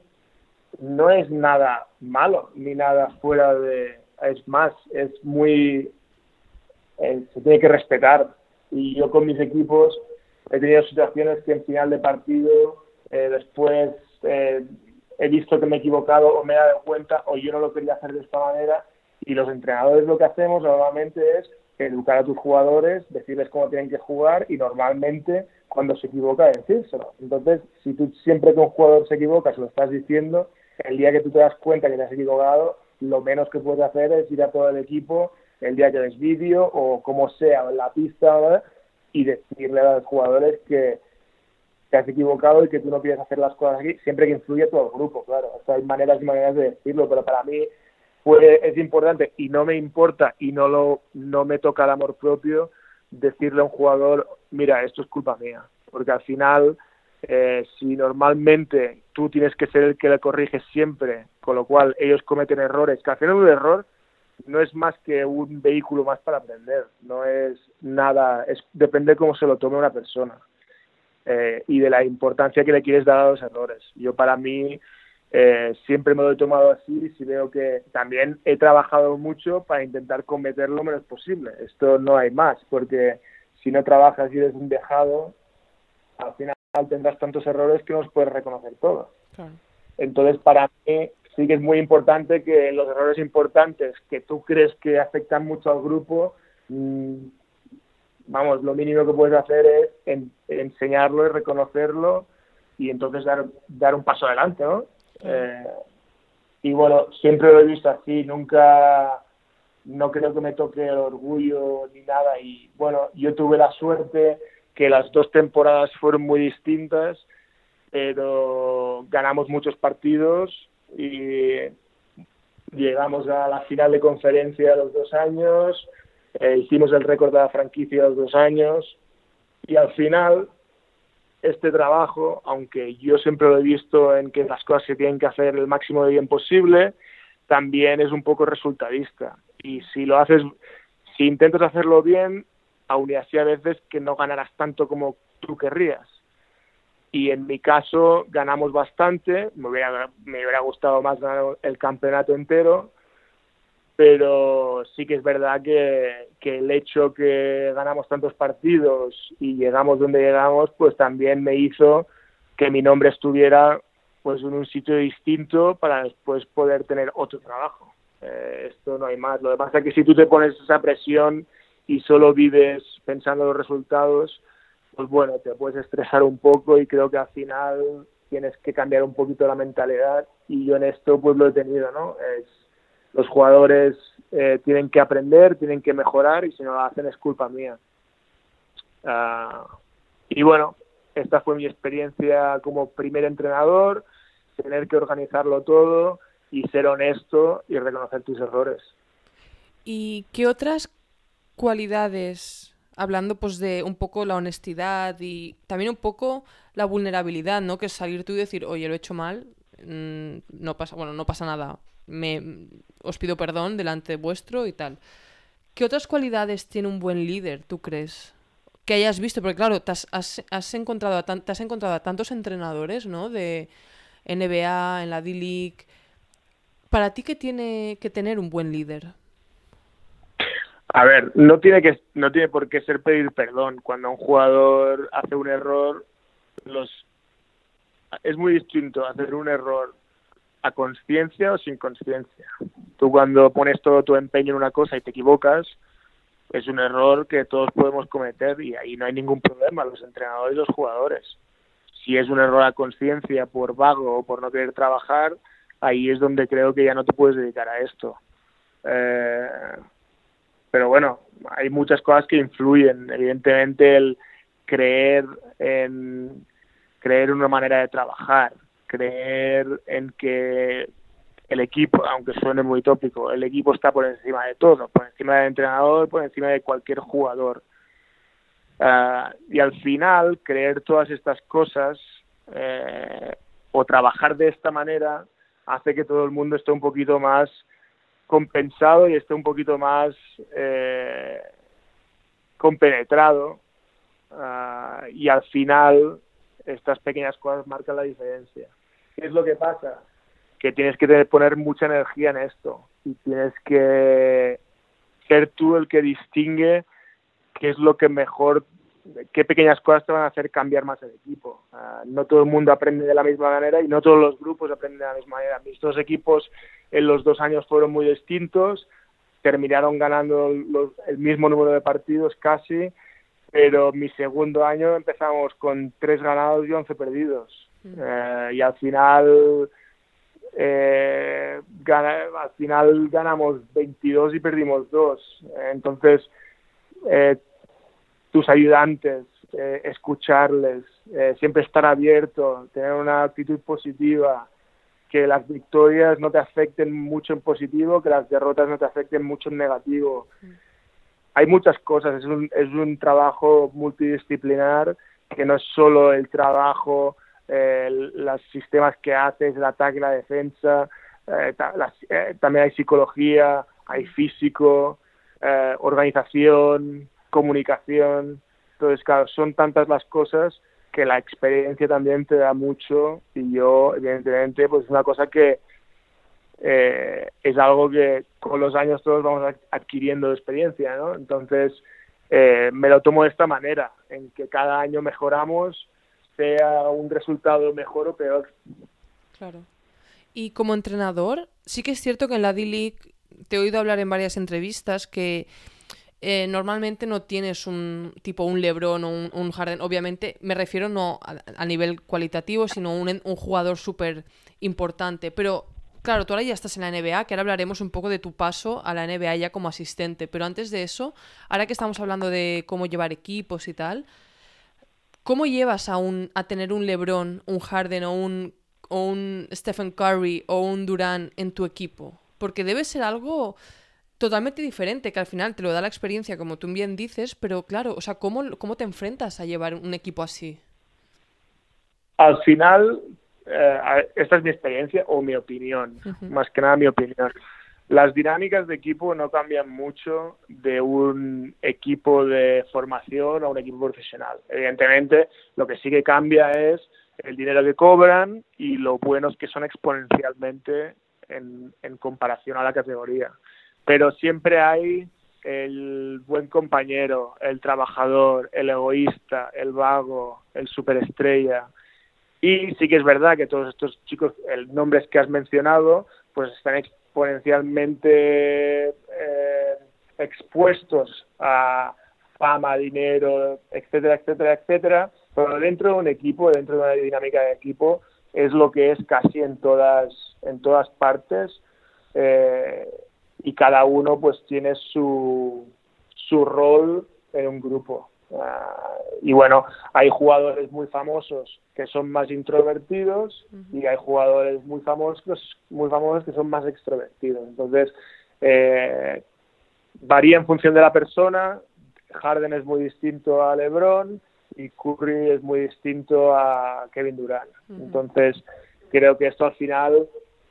no es nada malo, ni nada fuera de, es más, es muy, eh, se tiene que respetar. Y yo con mis equipos he tenido situaciones que en final de partido, eh, después eh, he visto que me he equivocado o me he dado cuenta o yo no lo quería hacer de esta manera. Y los entrenadores lo que hacemos normalmente es educar a tus jugadores, decirles cómo tienen que jugar y normalmente cuando se equivoca decírselo. Entonces, si tú siempre que un jugador se equivoca se lo estás diciendo, el día que tú te das cuenta que te has equivocado, lo menos que puedes hacer es ir a todo el equipo el día que ves vídeo o como sea en la pista y decirle a los jugadores que te has equivocado y que tú no quieres hacer las cosas aquí, siempre que influye todo el grupo, claro. hay maneras y maneras de decirlo, pero para mí es importante y no me importa y no, lo, no me toca el amor propio decirle a un jugador, mira, esto es culpa mía, porque al final eh, si normalmente tú tienes que ser el que le corrige siempre, con lo cual ellos cometen errores, que al final un error no es más que un vehículo más para aprender, no es nada, es depende cómo se lo tome una persona eh, y de la importancia que le quieres dar a los errores. Yo para mí eh, siempre me lo he tomado así y si veo que también he trabajado mucho para intentar cometer lo menos posible. Esto no hay más, porque si no trabajas y eres un dejado, al final tendrás tantos errores que no los puedes reconocer todos. Entonces, para mí sí que es muy importante que los errores importantes que tú crees que afectan mucho al grupo, mm, vamos, lo mínimo que puedes hacer es enseñarlo y reconocerlo y entonces dar, dar un paso adelante, ¿no? Eh, y bueno, siempre lo he visto así, nunca, no creo que me toque el orgullo ni nada y bueno, yo tuve la suerte que las dos temporadas fueron muy distintas, pero ganamos muchos partidos y llegamos a la final de conferencia a los dos años, eh, hicimos el récord de la franquicia a los dos años y al final este trabajo, aunque yo siempre lo he visto en que las cosas se tienen que hacer el máximo de bien posible, también es un poco resultadista. Y si lo haces, si intentas hacerlo bien, aún y así a veces que no ganarás tanto como tú querrías. Y en mi caso ganamos bastante, me hubiera, me hubiera gustado más ganar el campeonato entero, pero sí que es verdad que, que el hecho que ganamos tantos partidos y llegamos donde llegamos, pues también me hizo que mi nombre estuviera pues en un sitio distinto para después poder tener otro trabajo. Eh, esto no hay más. Lo que pasa es que si tú te pones esa presión y solo vives pensando en los resultados, pues bueno, te puedes estresar un poco y creo que al final tienes que cambiar un poquito la mentalidad y yo en esto pues lo he tenido, ¿no? Es, los jugadores eh, tienen que aprender, tienen que mejorar y si no lo hacen es culpa mía. Uh, y bueno, esta fue mi experiencia como primer entrenador, tener que organizarlo todo y ser honesto y reconocer tus errores. ¿Y qué otras cualidades, hablando pues de un poco la honestidad y también un poco la vulnerabilidad, ¿no? Que es salir tú y decir, oye, lo he hecho mal, mm, no pasa, bueno, no pasa nada, me, os pido perdón delante vuestro y tal. ¿Qué otras cualidades tiene un buen líder, tú crees? Que hayas visto, porque claro, te has, encontrado, a has encontrado tantos entrenadores, ¿no? De NBA, en la D-League. ¿Para ti qué tiene que tener un buen líder? A ver, no tiene que no tiene por qué ser pedir perdón cuando un jugador hace un error. Los es muy distinto hacer un error a conciencia o sin conciencia. Tú cuando pones todo tu empeño en una cosa y te equivocas, es un error que todos podemos cometer y ahí no hay ningún problema, los entrenadores y los jugadores. Si es un error a conciencia por vago o por no querer trabajar, ahí es donde creo que ya no te puedes dedicar a esto. Eh, pero bueno, hay muchas cosas que influyen. Evidentemente el creer en creer una manera de trabajar, creer en que el equipo, aunque suene muy tópico, el equipo está por encima de todo, por encima del entrenador, por encima de cualquier jugador. Ah, y al final, creer todas estas cosas eh, o trabajar de esta manera hace que todo el mundo esté un poquito más compensado y esté un poquito más eh, compenetrado ah, y al final estas pequeñas cosas marcan la diferencia. ¿Qué es lo que pasa? Que tienes que poner mucha energía en esto y tienes que ser tú el que distingue qué es lo que mejor, qué pequeñas cosas te van a hacer cambiar más el equipo. Ah, no todo el mundo aprende de la misma manera y no todos los grupos aprenden de la misma manera. Mis dos equipos en los dos años fueron muy distintos, terminaron ganando el mismo número de partidos casi, pero mi segundo año empezamos con tres ganados y once perdidos. Mm. Eh, y al final eh, al final ganamos 22 y perdimos dos. Entonces, eh, tus ayudantes, escucharles, siempre estar abierto, tener una actitud positiva, que las victorias no te afecten mucho en positivo, que las derrotas no te afecten mucho en negativo. Hay muchas cosas, es un, es un trabajo multidisciplinar que no es solo el trabajo, eh, los sistemas que haces, el ataque, la defensa, eh, eh, también hay psicología, hay físico, eh, organización, comunicación. Entonces, claro, son tantas las cosas que la experiencia también te da mucho y yo, evidentemente, pues es una cosa que eh, es algo que con los años todos vamos adquiriendo experiencia, ¿no? Entonces, eh, me lo tomo de esta manera, en que cada año mejoramos, sea un resultado mejor o peor. Claro. Y como entrenador, sí que es cierto que en la D-League te he oído hablar en varias entrevistas que eh, normalmente no tienes un tipo un Lebron o un, un Harden. Obviamente me refiero no a, nivel cualitativo, sino un, un jugador súper importante. Pero claro, tú ahora ya estás en la NBA, que ahora hablaremos un poco de tu paso a la NBA ya como asistente. Pero antes de eso, ahora que estamos hablando de cómo llevar equipos y tal, ¿cómo llevas a, un, a tener un Lebron, un Harden o un, o un Stephen Curry o un Durant en tu equipo? Porque debe ser algo totalmente diferente, que al final te lo da la experiencia, como tú bien dices, pero claro, o sea, ¿cómo, cómo te enfrentas a llevar un equipo así? Al final, eh, esta es mi experiencia o mi opinión, más que nada mi opinión. Las dinámicas de equipo no cambian mucho de un equipo de formación a un equipo profesional. Evidentemente, lo que sí que cambia es el dinero que cobran y lo buenos que son exponencialmente en, en comparación a la categoría pero siempre hay el buen compañero, el trabajador, el egoísta, el vago, el superestrella. Y sí que es verdad que todos estos chicos, el nombres que has mencionado, pues están exponencialmente eh, expuestos a fama, dinero, etcétera, etcétera, etcétera. Pero dentro de un equipo, dentro de una dinámica de equipo, es lo que es casi en todas, en todas partes. Eh, y cada uno pues tiene su, su rol en un grupo. Ah, y bueno, hay jugadores muy famosos que son más introvertidos y hay jugadores muy famosos, muy famosos que son más extrovertidos. Entonces, eh, varía en función de la persona. Harden es muy distinto a LeBron y Curry es muy distinto a Kevin Durant. Entonces, creo que esto al final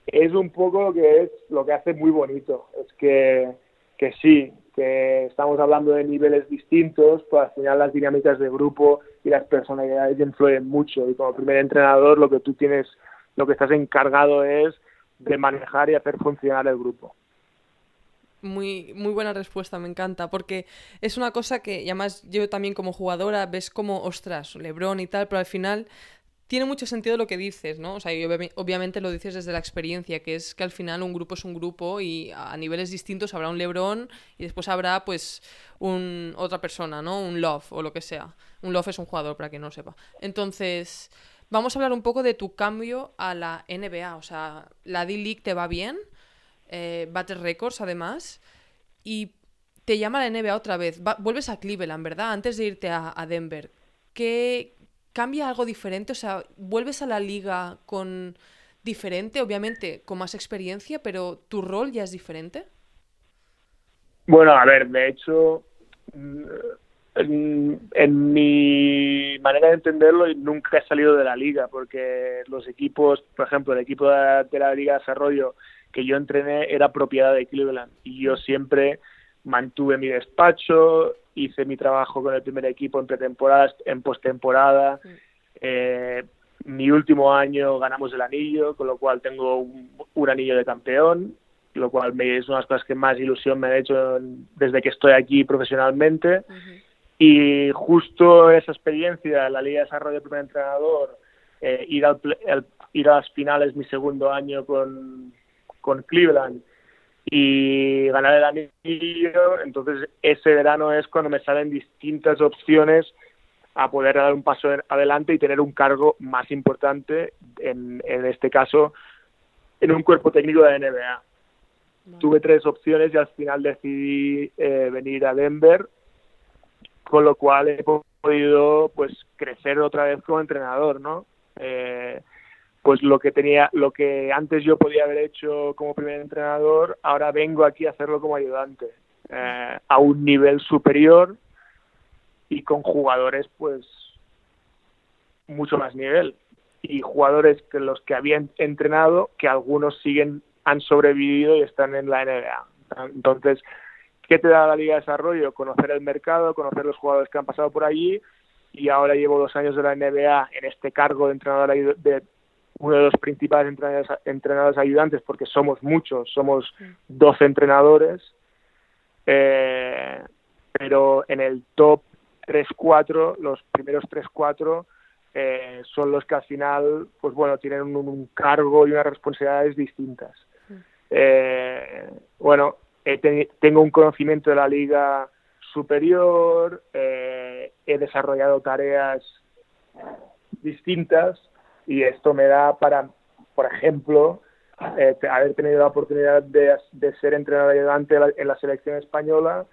es un poco lo que es lo que hace muy bonito. Es que, que sí, que estamos hablando de niveles distintos, pues al final las dinámicas de grupo y las personalidades influyen mucho. Y como primer entrenador lo que tú tienes, lo que estás encargado es de manejar y hacer funcionar el grupo. Muy, muy buena respuesta, me encanta, porque es una cosa que, y además yo también como jugadora, ves como, ostras, Lebron y tal, pero al final tiene mucho sentido lo que dices, ¿no? O sea, y obviamente lo dices desde la experiencia, que es que al final un grupo es un grupo y a niveles distintos habrá un Lebron y después habrá pues un, otra persona, ¿no? Un Love o lo que sea. Un Love es un jugador, para quien no sepa. Entonces, vamos a hablar un poco de tu cambio a la NBA. O sea, la D-League te va bien, eh, bates además, y te llama la NBA otra vez. vuelves a Cleveland, ¿verdad? Antes de irte a, a Denver. ¿Qué, cambia algo diferente? O sea, ¿vuelves a la liga con diferente, obviamente con más experiencia, pero tu rol ya es diferente? Bueno, a ver, de hecho, mm, en, mi manera de entenderlo, nunca he salido de la liga, porque los equipos, por ejemplo, el equipo de, de la Liga de Desarrollo que yo entrené era propiedad de Cleveland y yo siempre mantuve mi despacho, hice mi trabajo con el primer equipo en pretemporada, en postemporada. Eh, mi último año ganamos el anillo, con lo cual tengo un, anillo de campeón, lo cual me, es una de las cosas que más ilusión me ha hecho desde que estoy aquí profesionalmente. Y justo esa experiencia, la Liga de Desarrollo del primer entrenador, eh, ir, al, ir a las finales mi segundo año con, con Cleveland y ganar el anillo. Entonces, ese verano es cuando me salen distintas opciones a poder dar un paso adelante y tener un cargo más importante, en, en este caso, en un cuerpo técnico de NBA. Tuve tres opciones y al final decidí eh, venir a Denver, con lo cual he podido pues crecer otra vez como entrenador, ¿no? Eh, pues lo que tenía, lo que antes yo podía haber hecho como primer entrenador, ahora vengo aquí a hacerlo como ayudante, eh, a un nivel superior y con jugadores pues mucho más nivel y jugadores que los que habían entrenado que algunos siguen han sobrevivido y están en la NBA. Entonces, ¿qué te da la Liga de Desarrollo? Conocer el mercado, conocer los jugadores que han pasado por allí y ahora llevo dos años de la NBA en este cargo de entrenador de, uno de los principales entrenadores, ayudantes, porque somos muchos, somos 12 entrenadores, eh, pero en el top 3-4, los primeros 3-4, eh, son los que al final, pues bueno, tienen un, cargo y unas responsabilidades distintas. Eh, bueno, tengo un conocimiento de la liga superior, he desarrollado tareas distintas y esto me da para, por ejemplo, eh, haber tenido la oportunidad de, ser entrenador ayudante en la selección española,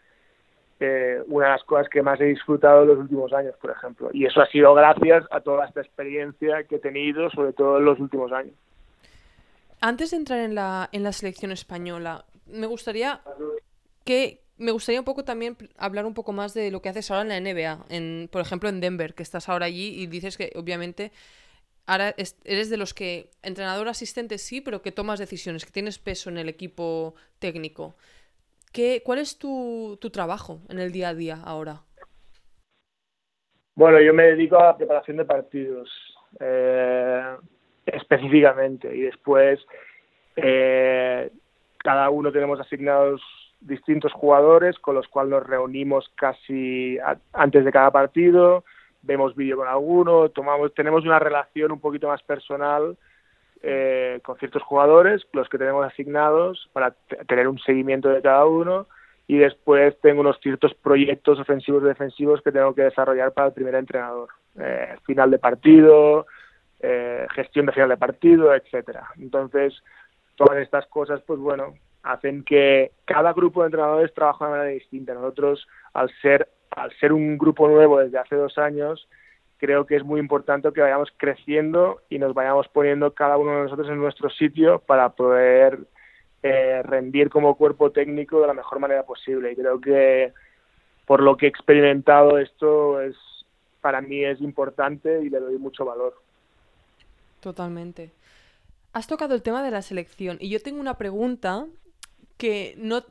eh, una de las cosas que más he disfrutado en los últimos años, por ejemplo. Y eso ha sido gracias a toda esta experiencia que he tenido, sobre todo en los últimos años. Antes de entrar en la, en la selección española, me gustaría que me gustaría un poco también hablar un poco más de lo que haces ahora en la NBA, en, por ejemplo en Denver, que estás ahora allí y dices que obviamente ahora eres de los que, entrenador asistente sí, pero que tomas decisiones, que tienes peso en el equipo técnico. ¿Qué, ¿Cuál es tu, tu trabajo en el día a día ahora? Bueno, yo me dedico a la preparación de partidos eh, específicamente y después eh, cada uno tenemos asignados distintos jugadores con los cuales nos reunimos casi antes de cada partido vemos vídeo con alguno, tomamos, tenemos una relación un poquito más personal eh, con ciertos jugadores, los que tenemos asignados, para tener un seguimiento de cada uno. Y después tengo unos ciertos proyectos ofensivos y defensivos que tengo que desarrollar para el primer entrenador. Eh, final de partido, eh, gestión de final de partido, etcétera. Entonces, todas estas cosas, pues bueno, hacen que cada grupo de entrenadores trabaje de manera distinta. Nosotros, al ser al ser un grupo nuevo desde hace dos años, creo que es muy importante que vayamos creciendo y nos vayamos poniendo cada uno de nosotros en nuestro sitio para poder eh, rendir como cuerpo técnico de la mejor manera posible. Y creo que por lo que he experimentado esto es para mí es importante y le doy mucho valor. Totalmente. Has tocado el tema de la selección y yo tengo una pregunta que no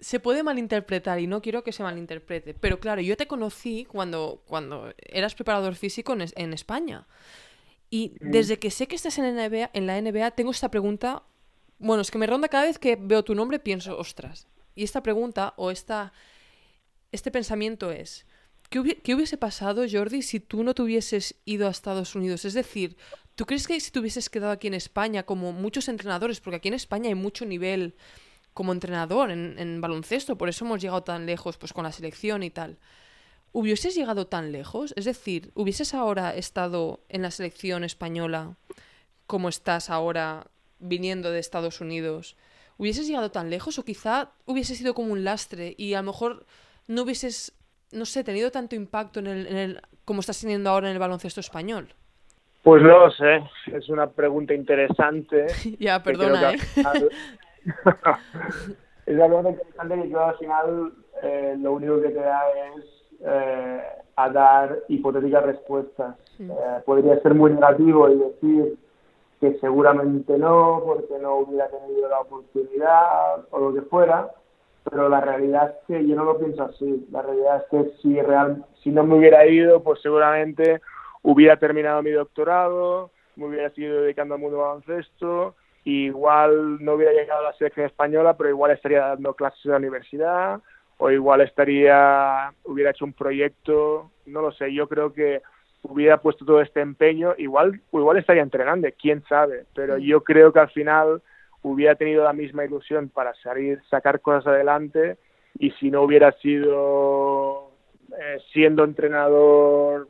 se puede malinterpretar y no quiero que se malinterprete. Pero claro, yo te conocí cuando, cuando eras preparador físico en, en España. Y Mm. desde que sé que estás en la, NBA, en la NBA, tengo esta pregunta. Bueno, es que me ronda cada vez que veo tu nombre, pienso, ostras. Y esta pregunta o esta, este pensamiento es, ¿qué, hubi- qué hubiese pasado, Jordi, si tú no te hubieses ido a Estados Unidos? Es decir, ¿tú crees que si te hubieses quedado aquí en España, como muchos entrenadores, porque aquí en España hay mucho nivel como entrenador en, en baloncesto, por eso hemos llegado tan lejos pues con la selección y tal. ¿Hubieses llegado tan lejos? Es decir, ¿hubieses ahora estado en la selección española como estás ahora viniendo de Estados Unidos? ¿Hubieses llegado tan lejos o quizá hubiese sido como un lastre y a lo mejor no hubieses, no sé, tenido tanto impacto en el, en el como estás teniendo ahora en el baloncesto español? Pues no lo sé, es una pregunta interesante. ya, perdona, que ¿eh? al es pregunta interesante que yo al final eh, lo único que te da es eh, a dar hipotéticas respuestas. Mm. Eh, podría ser muy negativo y decir que seguramente no, porque no hubiera tenido la oportunidad o lo que fuera, pero la realidad es que yo no lo pienso así. La realidad es que si, real, si no me hubiera ido, pues seguramente hubiera terminado mi doctorado, me hubiera seguido dedicando al mundo baloncesto, igual no hubiera llegado a la selección española, pero igual estaría dando clases en la universidad, o igual estaría, hubiera hecho un proyecto, no lo sé, yo creo que hubiera puesto todo este empeño, igual, igual estaría entrenando, quién sabe, pero yo creo que al final hubiera tenido la misma ilusión para salir, sacar cosas adelante, y si no hubiera sido eh, siendo entrenador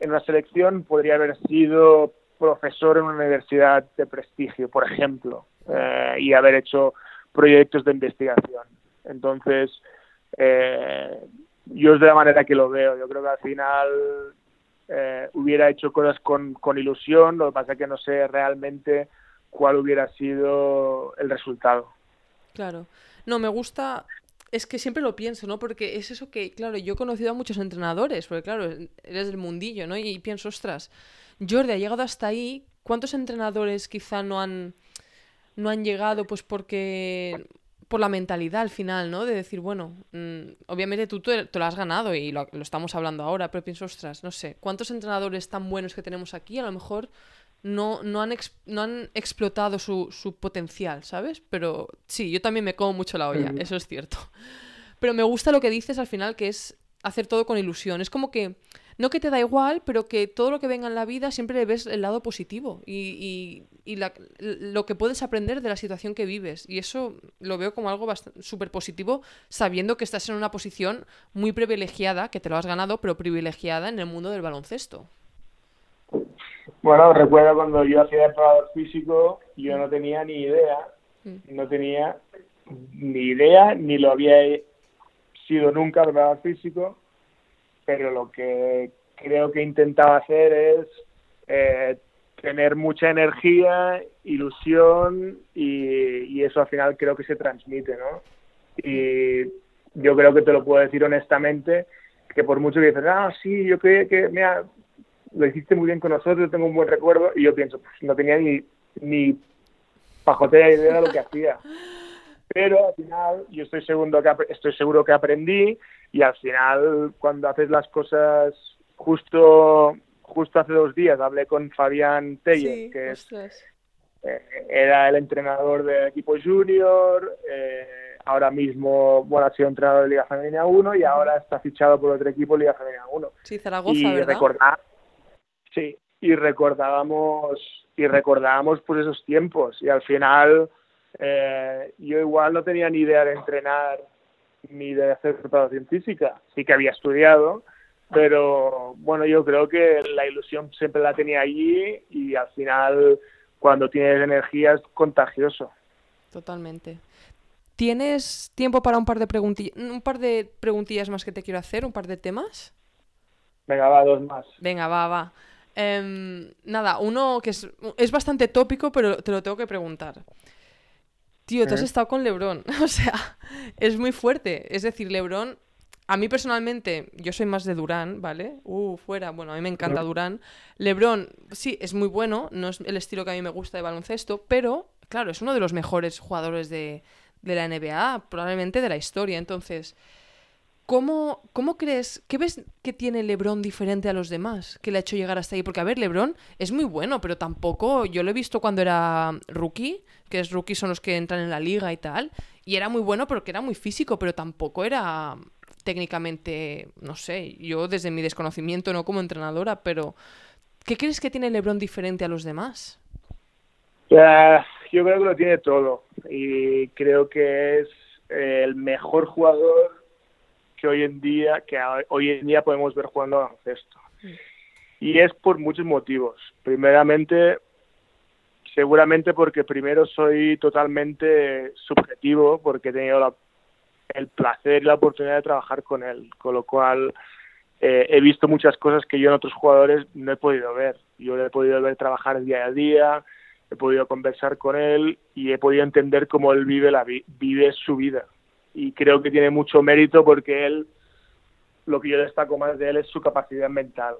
en una selección, podría haber sido profesor en una universidad de prestigio, por ejemplo, eh, y haber hecho proyectos de investigación. Entonces, eh, yo es de la manera que lo veo. Yo creo que al final eh, hubiera hecho cosas con, con ilusión, lo que pasa es que no sé realmente cuál hubiera sido el resultado. Claro. No, me gusta. Es que siempre lo pienso, ¿no? Porque es eso que, claro, yo he conocido a muchos entrenadores, porque claro, eres del mundillo, ¿no? Y, pienso, ostras, Jordi ha llegado hasta ahí. ¿Cuántos entrenadores quizá no han, no han llegado pues porque por la mentalidad al final, ¿no? De decir, bueno, mmm, obviamente tú te, te, lo has ganado y lo, lo, estamos hablando ahora, pero pienso, ostras, no sé, ¿cuántos entrenadores tan buenos que tenemos aquí a lo mejor no, no, han, ex, no han explotado su, su, potencial, ¿sabes? Pero sí, yo también me como mucho la olla, mm. eso es cierto. Pero me gusta lo que dices al final, que es hacer todo con ilusión. Es como que, no que te da igual, pero que todo lo que venga en la vida siempre le ves el lado positivo y, y, y la, lo que puedes aprender de la situación que vives. Y eso lo veo como algo súper positivo, sabiendo que estás en una posición muy privilegiada, que te lo has ganado, pero privilegiada en el mundo del baloncesto. Bueno, recuerdo cuando yo hacía el probador físico, yo no tenía ni idea, no tenía ni idea, ni lo había sido nunca preparador físico, pero lo que creo que intentaba hacer es eh, tener mucha energía, ilusión y, y, eso al final creo que se transmite, ¿no? Y yo creo que te lo puedo decir honestamente, que por mucho que dices, ah, sí, yo creo que, mira, lo hiciste muy bien con nosotros, tengo un buen recuerdo, y yo pienso, pues no tenía ni, ni pajotera idea de lo que hacía. Pero al final yo estoy seguro, que, estoy seguro que aprendí y al final cuando haces las cosas justo justo hace dos días hablé con Fabián Teller, sí, que es, eh, era el entrenador del equipo junior, eh, ahora mismo bueno, ha sido entrenador de Liga Femenina 1 y ahora está fichado por otro equipo Liga Femenina 1. Sí, Zaragoza, y ¿verdad? Recordar, sí, y recordábamos y recordábamos pues esos tiempos y al final eh, yo igual no tenía ni idea de entrenar ni de hacer preparación física, sí que había estudiado, pero bueno, yo creo que la ilusión siempre la tenía allí y al final cuando tienes energía es contagioso. Totalmente. ¿Tienes tiempo para un par de preguntillas, un par de preguntillas más que te quiero hacer, un par de temas? Venga, va, dos más. Venga, va, va. Eh, nada, uno que es, es bastante tópico, pero te lo tengo que preguntar. Tío, te has estado con Lebron. O sea, es muy fuerte. Es decir, Lebron a mí personalmente, yo soy más de Durán, ¿vale? Uh, fuera, bueno, a mí me encanta Durán. Lebron, sí, es muy bueno, no es el estilo que a mí me gusta de baloncesto, pero, claro, es uno de los mejores jugadores de, de la NBA, probablemente de la historia. Entonces, ¿cómo, ¿cómo crees, qué ves que tiene Lebron diferente a los demás que le ha hecho llegar hasta ahí? Porque, a ver, Lebron es muy bueno, pero tampoco, yo lo he visto cuando era rookie, que es rookie son los que entran en la liga y tal, y era muy bueno porque era muy físico, pero tampoco era técnicamente, no sé, yo desde mi desconocimiento, no como entrenadora, pero ¿qué crees que tiene Lebron diferente a los demás? yo creo que lo tiene todo y creo que es el mejor jugador que hoy en día que hoy en día podemos ver jugando baloncesto. Y es por muchos motivos. Primeramente, seguramente porque primero soy totalmente subjetivo, porque he tenido la el placer y la oportunidad de trabajar con él, con lo cual eh, he visto muchas cosas que yo en otros jugadores no he podido ver. Yo he podido ver trabajar día a día, he podido conversar con él y he podido entender cómo él vive, la vive su vida. Y creo que tiene mucho mérito porque él, lo que yo destaco más de él es su capacidad mental.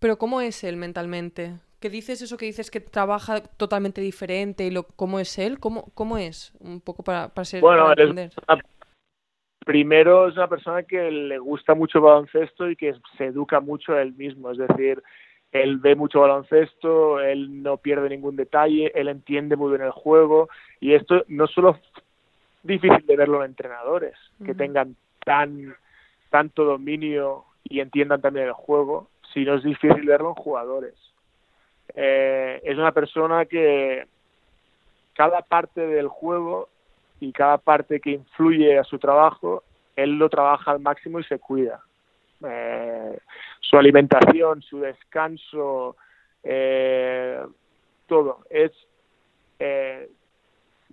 Pero ¿cómo es él mentalmente? ¿Qué dices eso que dices que trabaja totalmente diferente y lo, cómo es él? ¿Cómo, cómo es? Un poco para, para ser... Bueno, entender primero es una persona que le gusta mucho el baloncesto y que se educa mucho a él mismo, es decir, él ve mucho baloncesto, él no pierde ningún detalle, él entiende muy bien el juego y esto no solo difícil de verlo en entrenadores que tengan tan tanto dominio y entiendan también el juego, sino es difícil verlo en jugadores. Eh, es una persona que cada parte del juego y cada parte que influye a su trabajo, él lo trabaja al máximo y se cuida. Eh, su alimentación, su descanso, eh, todo. Es eh,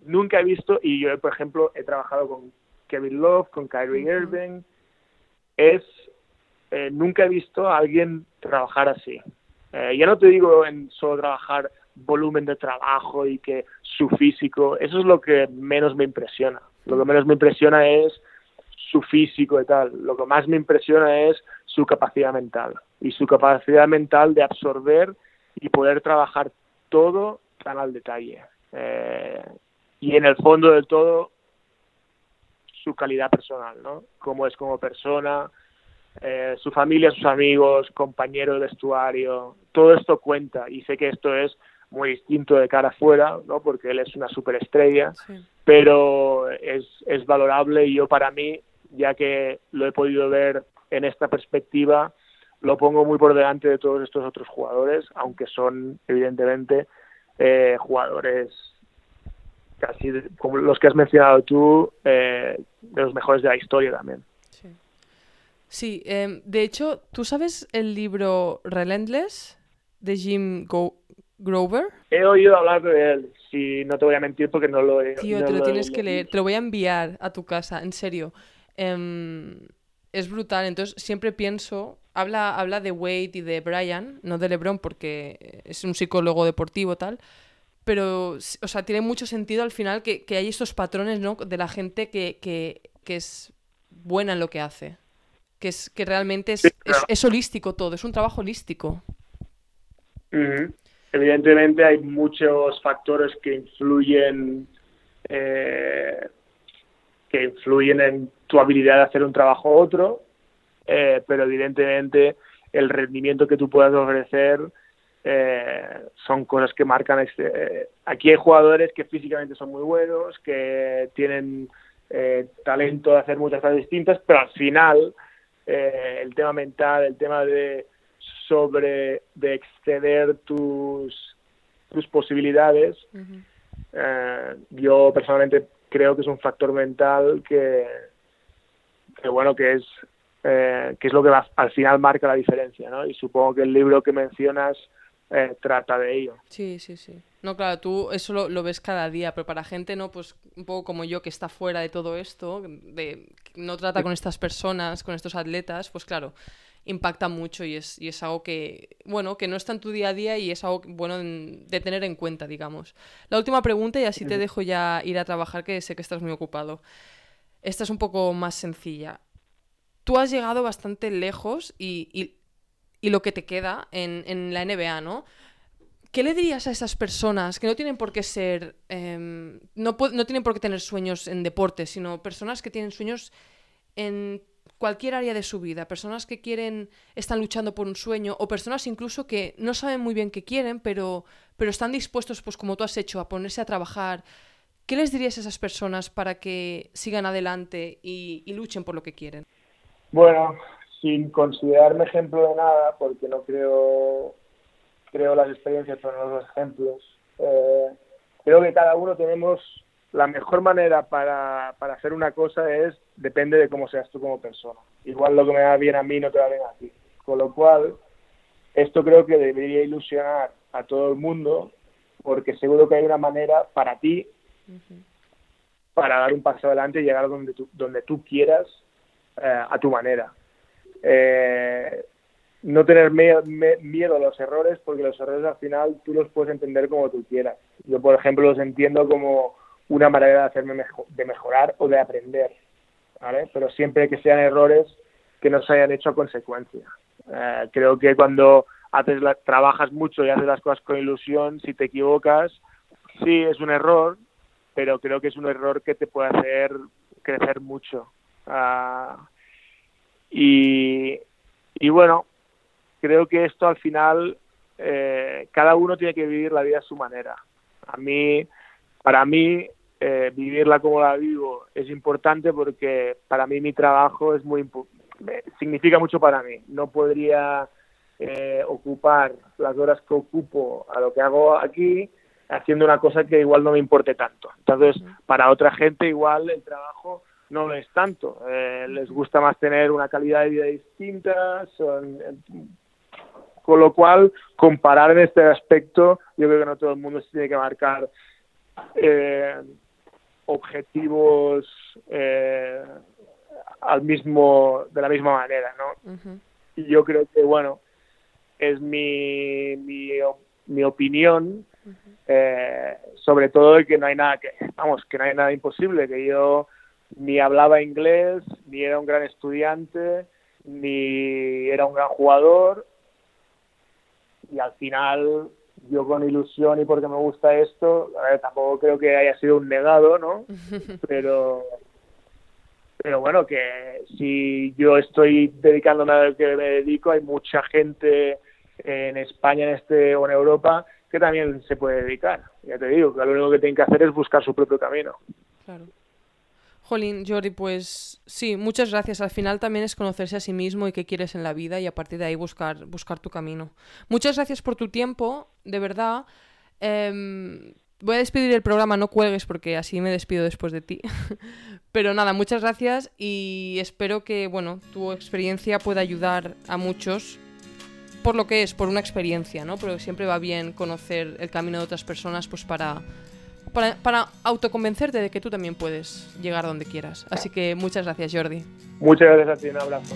nunca he visto, y yo por ejemplo he trabajado con Kevin Love, con Kyrie Irving, es nunca he visto a alguien trabajar así. ya no te digo en solo trabajar volumen de trabajo y que su físico, eso es lo que menos me impresiona. Lo que menos me impresiona es su físico y tal. Lo que más me impresiona es su capacidad mental y su capacidad mental de absorber y poder trabajar todo tan al detalle. Eh, y en el fondo del todo, su calidad personal, ¿no? Cómo es como persona, eh, su familia, sus amigos, compañero de vestuario, todo esto cuenta y sé que esto es muy distinto de cara afuera, ¿no? porque él es una superestrella, pero es, es valorable y yo para mí, ya que lo he podido ver en esta perspectiva, lo pongo muy por delante de todos estos otros jugadores, aunque son evidentemente eh, jugadores casi como los que has mencionado tú, eh, de los mejores de la historia también. Sí, em, de hecho, ¿tú sabes el libro Relentless de Jim Go Grover. He oído hablar de él, si no te voy a mentir porque no lo he Tío, te lo, tienes que leer, te lo voy a enviar a tu casa, en serio. Em, es brutal, entonces siempre pienso, habla, habla de Wade y de Brian, no de LeBron porque es un psicólogo deportivo tal, pero, o sea, tiene mucho sentido al final que, hay estos patrones, ¿no? De la gente que, que, es buena en lo que hace, que, es, que realmente es, es, holístico todo, es un trabajo holístico. Evidentemente hay muchos factores que influyen eh, que influyen en tu habilidad de hacer un trabajo u otro, eh, pero evidentemente el rendimiento que tú puedas ofrecer eh, son cosas que marcan. Este, aquí hay jugadores que físicamente son muy buenos, que tienen talento de hacer muchas cosas distintas, pero al final el tema mental, el tema de sobre de exceder tus, tus posibilidades. Eh, yo personalmente creo que es un factor mental que, que bueno, que es, eh, que es lo que al final marca la diferencia, ¿no? Y supongo que el libro que mencionas eh, trata de ello. Sí, sí, sí. No, claro, tú eso lo, lo, ves cada día, pero para gente, ¿no? Pues un poco como yo que está fuera de todo esto, de no trata con estas personas, con estos atletas, pues claro, impacta mucho y es, y es algo que, bueno, que no está en tu día a día y es algo bueno de tener en cuenta, digamos. La última pregunta y así te dejo ya ir a trabajar, que sé que estás muy ocupado. Esta es un poco más sencilla. tú has llegado bastante lejos y, lo que te queda en, la NBA, ¿no? ¿Qué le dirías a esas personas que no tienen por qué ser, em, no, no tienen por qué tener sueños en deporte, sino personas que tienen sueños en cualquier área de su vida, personas que quieren, están luchando por un sueño, o personas incluso que no saben muy bien qué quieren, pero, pero están dispuestos, pues como tú has hecho, a ponerse a trabajar. ¿Qué les dirías a esas personas para que sigan adelante y, luchen por lo que quieren? Bueno, sin considerarme ejemplo de nada, porque no creo, creo las experiencias son los ejemplos, eh, creo que cada uno tenemos la mejor manera para, para hacer una cosa es depende de cómo seas tú como persona. Igual lo que me va bien a mí no te va bien a ti. Con lo cual, esto creo que debería ilusionar a todo el mundo porque seguro que hay una manera para ti para dar un paso adelante y llegar donde tú, donde tú quieras eh, a tu manera. Eh, no tener miedo a los errores porque los errores al final tú los puedes entender como tú quieras. Yo, por ejemplo, los entiendo como una manera de hacerme mejor, de mejorar o de aprender, ¿vale? Pero siempre que sean errores que no se hayan hecho a consecuencia. Eh, creo que cuando haces la, trabajas mucho y haces las cosas con ilusión, si te equivocas, sí es un error, pero creo que es un error que te puede hacer crecer mucho. Uh, y, y bueno, creo que esto al final eh, cada uno tiene que vivir la vida a su manera. A mí, para mí, eh, vivirla como la vivo es importante porque para mí mi trabajo es muy significa mucho para mí. No podría eh, ocupar las horas que ocupo a lo que hago aquí haciendo una cosa que igual no me importe tanto. Entonces, para otra gente igual el trabajo no lo es tanto. Eh, les gusta más tener una calidad de vida distinta. con lo cual, comparar en este aspecto, yo creo que no todo el mundo se tiene que marcar eh, objetivos eh, al mismo de la misma manera no y yo creo que bueno es mi mi, mi opinión eh, sobre todo de que no hay nada que vamos que no hay nada imposible que yo ni hablaba inglés ni era un gran estudiante ni era un gran jugador y al final yo con ilusión y porque me gusta esto, a ver, tampoco creo que haya sido un negado, ¿no? Pero, pero bueno, que si yo estoy dedicándome a lo que me dedico, hay mucha gente en España en este o en Europa que también se puede dedicar. Ya te digo, que lo único que tienen que hacer es buscar su propio camino. Claro. Jolín, Jordi, pues sí, muchas gracias. Al final también es conocerse a sí mismo y qué quieres en la vida y a partir de ahí buscar, buscar tu camino. Muchas gracias por tu tiempo, de verdad. Em, voy a despedir el programa, no cuelgues porque así me despido después de ti. Pero nada, muchas gracias y espero que, bueno, tu experiencia pueda ayudar a muchos por lo que es, por una experiencia, ¿no? Pero siempre va bien conocer el camino de otras personas pues para para, autoconvencerte de que tú también puedes llegar donde quieras. Así que muchas gracias, Jordi. Muchas gracias a ti, un abrazo.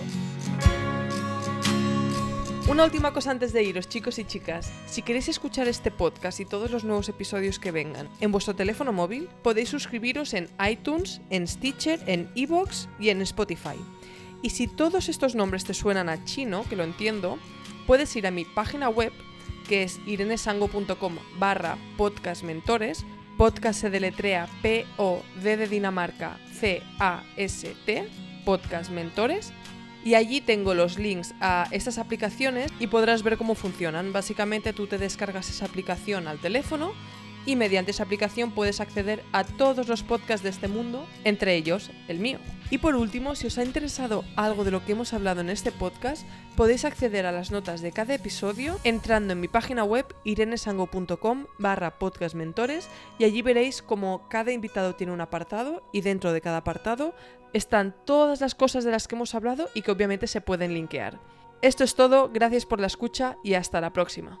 Una última cosa antes de iros, chicos y chicas. Si queréis escuchar este podcast y todos los nuevos episodios que vengan en vuestro teléfono móvil, podéis suscribiros en iTunes, en Stitcher, en Evox y en Spotify. Y si todos estos nombres te suenan a chino, que lo entiendo, puedes ir a mi página web, que es irenesango.com barra podcastmentores, Podcast se deletrea P-O-D de Dinamarca C-A-S-T, Podcast Mentores. Y allí tengo los links a estas aplicaciones y podrás ver cómo funcionan. Básicamente tú te descargas esa aplicación al teléfono y mediante esa aplicación puedes acceder a todos los podcasts de este mundo, entre ellos el mío. Y por último, si os ha interesado algo de lo que hemos hablado en este podcast, podéis acceder a las notas de cada episodio entrando en mi página web irenesango.com barra podcastmentores y allí veréis como cada invitado tiene un apartado y dentro de cada apartado están todas las cosas de las que hemos hablado y que obviamente se pueden linkear. Esto es todo, gracias por la escucha y hasta la próxima.